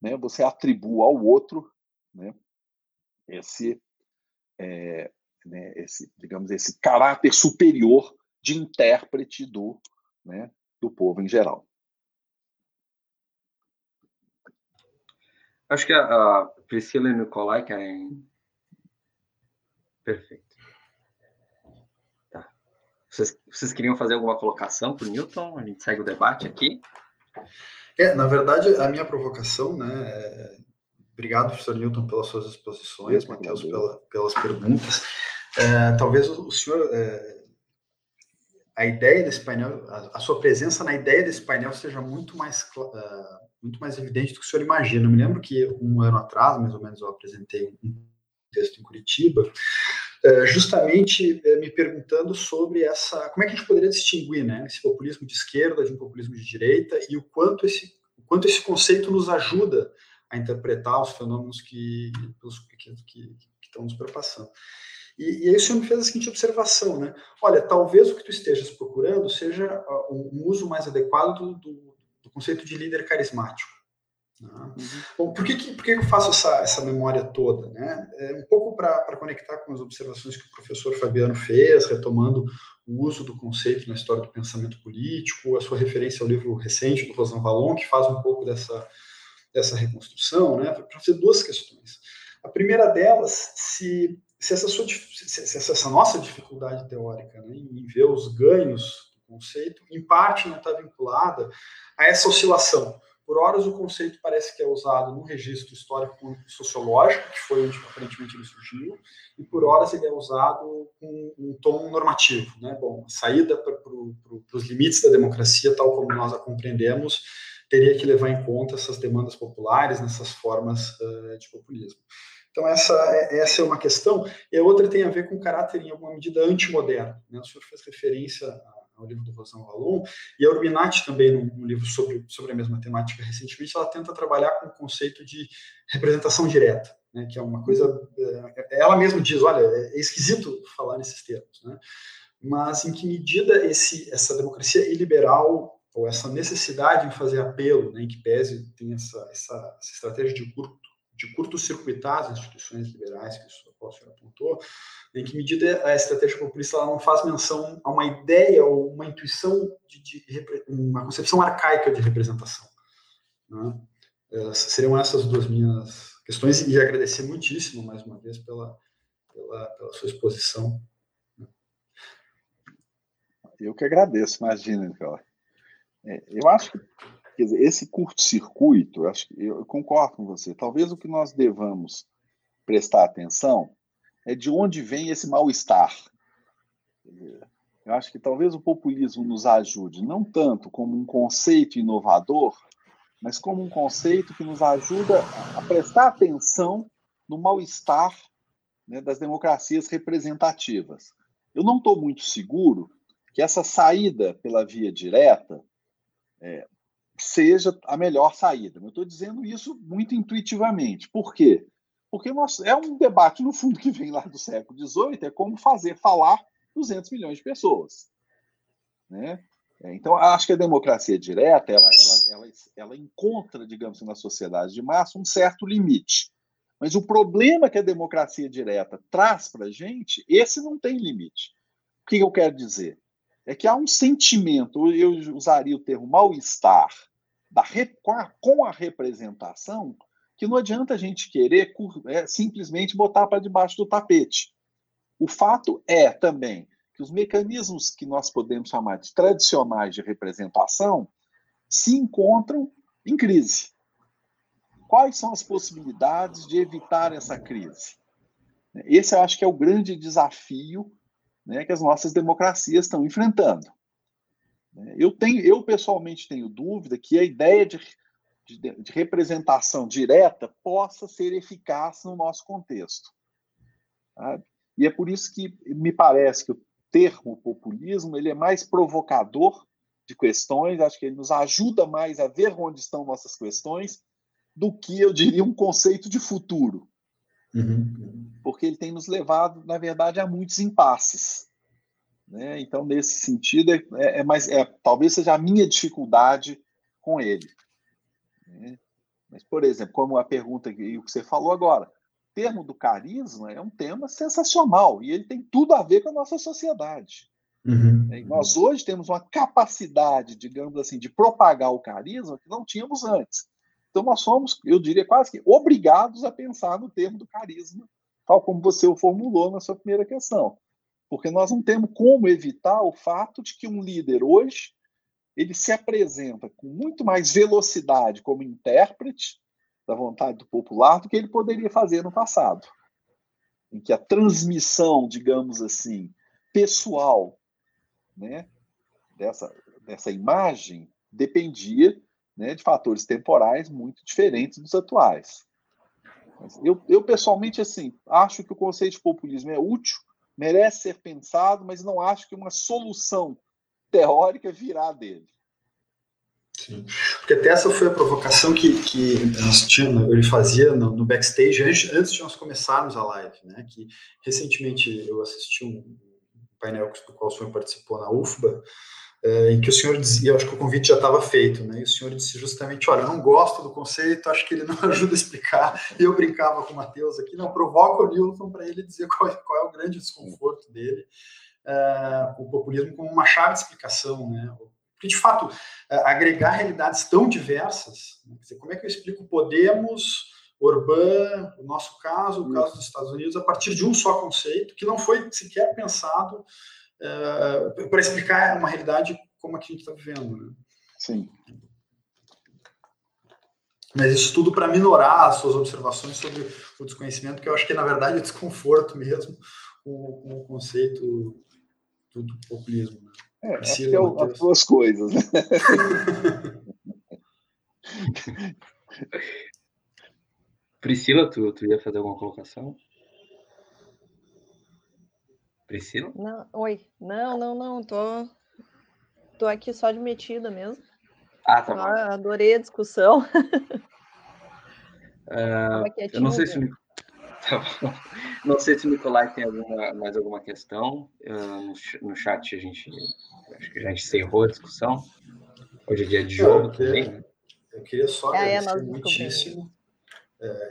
né, você atribua ao outro né, esse, é, né, esse, digamos, esse caráter superior de intérprete do, né, do povo em geral. Acho que a, a Priscila e Nicolai querem. Perfeito. Tá. Vocês, vocês queriam fazer alguma colocação para o Newton? A gente segue o debate aqui. É, na verdade, a minha provocação, né, é Obrigado, professor Newton, pelas suas exposições, Matheus, pela, pelas perguntas. É, talvez o, senhor, é, a ideia desse painel, a, a, sua presença na ideia desse painel seja muito mais, uh, muito mais evidente do que o senhor imagina. Eu me lembro que um ano atrás, mais ou menos, eu apresentei um texto em Curitiba, uh, justamente uh, me perguntando sobre essa, como é que a gente poderia distinguir, né, esse populismo de esquerda de um populismo de direita e o quanto esse, o quanto esse conceito nos ajuda a interpretar os fenômenos que, que, que, que estão nos perpassando. E, e aí o senhor me fez a seguinte observação, né? Olha, talvez o que tu estejas procurando seja ah, um, uso mais adequado do, do, do conceito de líder carismático. Né? Uhum. Bom, por que, que, por que eu faço essa, essa memória toda? Né? É um pouco para conectar com as observações que o professor Fabiano fez, retomando o uso do conceito na história do pensamento político, a sua referência ao livro recente do Rosan Vallon, que faz um pouco dessa, dessa reconstrução, né, para fazer duas questões. A primeira delas, se, se, essa, sua, se essa nossa dificuldade teórica né, em ver os ganhos do conceito, em parte não está vinculada a essa oscilação. Por horas, o conceito parece que é usado no registro histórico sociológico, que foi onde aparentemente ele surgiu, e por horas ele é usado com um tom normativo. Né? Bom, saída para pro, pro, os limites da democracia, tal como nós a compreendemos, teria que levar em conta essas demandas populares nessas formas uh, de populismo. Então, essa, é, essa é uma questão. E a outra tem a ver com o caráter, em alguma medida, antimoderno. Né? O senhor fez referência ao livro do Rosan Vallon, e a Urbinati também, num, livro sobre, sobre a mesma temática recentemente, ela tenta trabalhar com o conceito de representação direta, né? que é uma coisa... É, ela mesma diz, olha, é esquisito falar nesses termos, né? mas em que medida esse, essa democracia iliberal ou essa necessidade em fazer apelo, né, em que pese tem essa, essa, essa estratégia de curto de curto-circuitar as instituições liberais que o senhor apontou, em que medida a estratégia populista ela não faz menção a uma ideia ou uma intuição de, de uma concepção arcaica de representação. Né? É, seriam essas duas minhas questões e agradecer muitíssimo mais uma vez pela, pela, pela sua exposição. Eu que agradeço, imagina, Nicolau. É, eu acho que dizer, esse curto-circuito, eu, eu concordo com você, talvez o que nós devamos prestar atenção é de onde vem esse mal-estar. Eu acho que talvez o populismo nos ajude, não tanto como um conceito inovador, mas como um conceito que nos ajuda a prestar atenção no mal-estar né, das democracias representativas. Eu não estou muito seguro que essa saída pela via direta é, seja a melhor saída. Eu estou dizendo isso muito intuitivamente. Por quê? Porque nós, é um debate, no fundo, que vem lá do século XVIII, é como fazer falar 200 milhões de pessoas. Né? É, então, acho que a democracia direta ela, ela, ela, ela encontra, digamos assim, na sociedade de massa um certo limite. Mas o problema que a democracia direta traz para a gente, esse não tem limite. O que eu quero dizer? É que há um sentimento, eu usaria o termo mal-estar, com, com, a, representação, que não adianta a gente querer é, simplesmente botar para debaixo do tapete. O fato é também que os mecanismos que nós podemos chamar de tradicionais de representação se encontram em crise. Quais são as possibilidades de evitar essa crise? Esse eu acho que é o grande desafio né, que as nossas democracias estão enfrentando. Eu, tenho, eu pessoalmente tenho dúvida que a ideia de, de, de representação direta possa ser eficaz no nosso contexto. Sabe? E é por isso que me parece que o termo populismo ele é mais provocador de questões, acho que ele nos ajuda mais a ver onde estão nossas questões do que, eu diria, um conceito de futuro. Uhum. Porque ele tem nos levado, na verdade, a muitos impasses. Né? Então, nesse sentido, é, é, é mais, é, talvez seja a minha dificuldade com ele. Né? Mas, por exemplo, como a pergunta e o que você falou agora, termo do carisma é um tema sensacional e ele tem tudo a ver com a nossa sociedade. Uhum. nós hoje temos uma capacidade, digamos assim, de propagar o carisma que não tínhamos antes. Então nós somos, eu diria quase que obrigados a pensar no termo do carisma, tal como você o formulou na sua primeira questão. Porque nós não temos como evitar o fato de que um líder hoje ele se apresenta com muito mais velocidade como intérprete da vontade do popular do que ele poderia fazer no passado, em que a transmissão, digamos assim, pessoal, né, dessa dessa imagem dependia né, de fatores temporais muito diferentes dos atuais. Eu, eu, pessoalmente, assim, acho que o conceito de populismo é útil, merece ser pensado, mas não acho que uma solução teórica virá dele. Sim. Porque até essa foi a provocação que, que tínhamos, ele fazia no, no backstage antes, antes, de nós começarmos a live, né? Que recentemente eu assisti um painel do qual o senhor participou na UFBA, é, em que o senhor dizia, acho que o convite já estava feito, né? E o senhor disse justamente, olha, eu não gosto do conceito, acho que ele não *laughs* ajuda a explicar. E eu brincava com o Matheus aqui, não, provoca o Newton para ele dizer qual, é, qual, é o grande desconforto dele, é, o populismo como uma chave de explicação, né? Porque, de fato, é, agregar realidades tão diversas, né? dizer, como é que eu explico Podemos, Orbán, o nosso caso, o caso dos Estados Unidos, a partir de um só conceito, que não foi sequer pensado uh, para explicar uma realidade como a que a gente está vivendo. Né? Sim. Mas isso tudo para minorar as suas observações sobre o desconhecimento, que eu acho que, na verdade, é desconforto mesmo com, com o conceito do, do populismo. Né? É, acho que é as duas coisas. Né? *laughs* Priscila, tu, tu ia fazer alguma colocação? Priscila? Não, oi. Não, não, não. Tô, tô aqui só de metida mesmo. Ah, tá bom. Adorei a discussão. *laughs* Uh, eu não sei se o, *laughs* tá não sei se o Nicolai tem alguma, mais alguma questão. Uh, no, no chat a gente acho que já encerrou a discussão. Hoje é dia de jogo eu também. Queria, eu queria só é, agradecer muitíssimo é, e,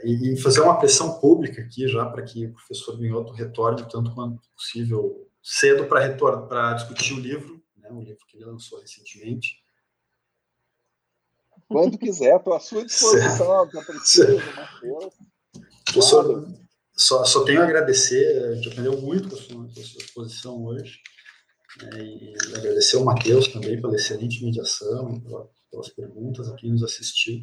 e, fazer uma pressão pública aqui já para que o professor Minhoto retorne tanto quanto possível cedo para discutir o livro, né, o livro que ele lançou recentemente. Quando quiser, estou à sua *laughs* disposição, está preciso, Matheus. Professor, só, só tenho a agradecer, a gente aprendeu muito com a sua, com a sua exposição hoje. Né, e agradecer ao Matheus também pela excelente mediação, pela pelas perguntas, a quem nos assistiu,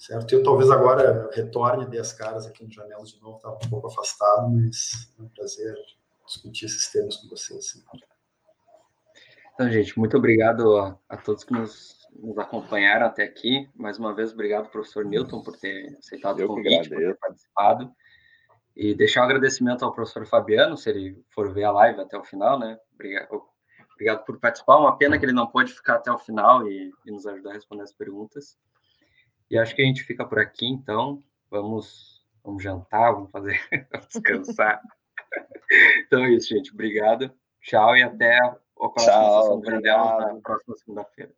certo? Eu talvez agora retorne de as caras aqui no Janelas de novo, estava um pouco afastado, mas é um prazer discutir esses temas com vocês. Então, gente, muito obrigado a, a todos que nos, nos, acompanharam até aqui. Mais uma vez, obrigado, professor Newton, por ter aceitado Eu o convite, por ter participado. E deixar um agradecimento ao professor Fabiano, se ele for ver a live até o final, né? Obrigado, obrigado por participar. Uma pena que ele não pode ficar até o final e, e nos ajudar a responder as perguntas. E acho que a gente fica por aqui, então. Vamos, vamos jantar, vamos fazer, *laughs* descansar. então é isso, gente. Obrigado. Tchau e até a próxima Tchau, sessão na próxima segunda-feira.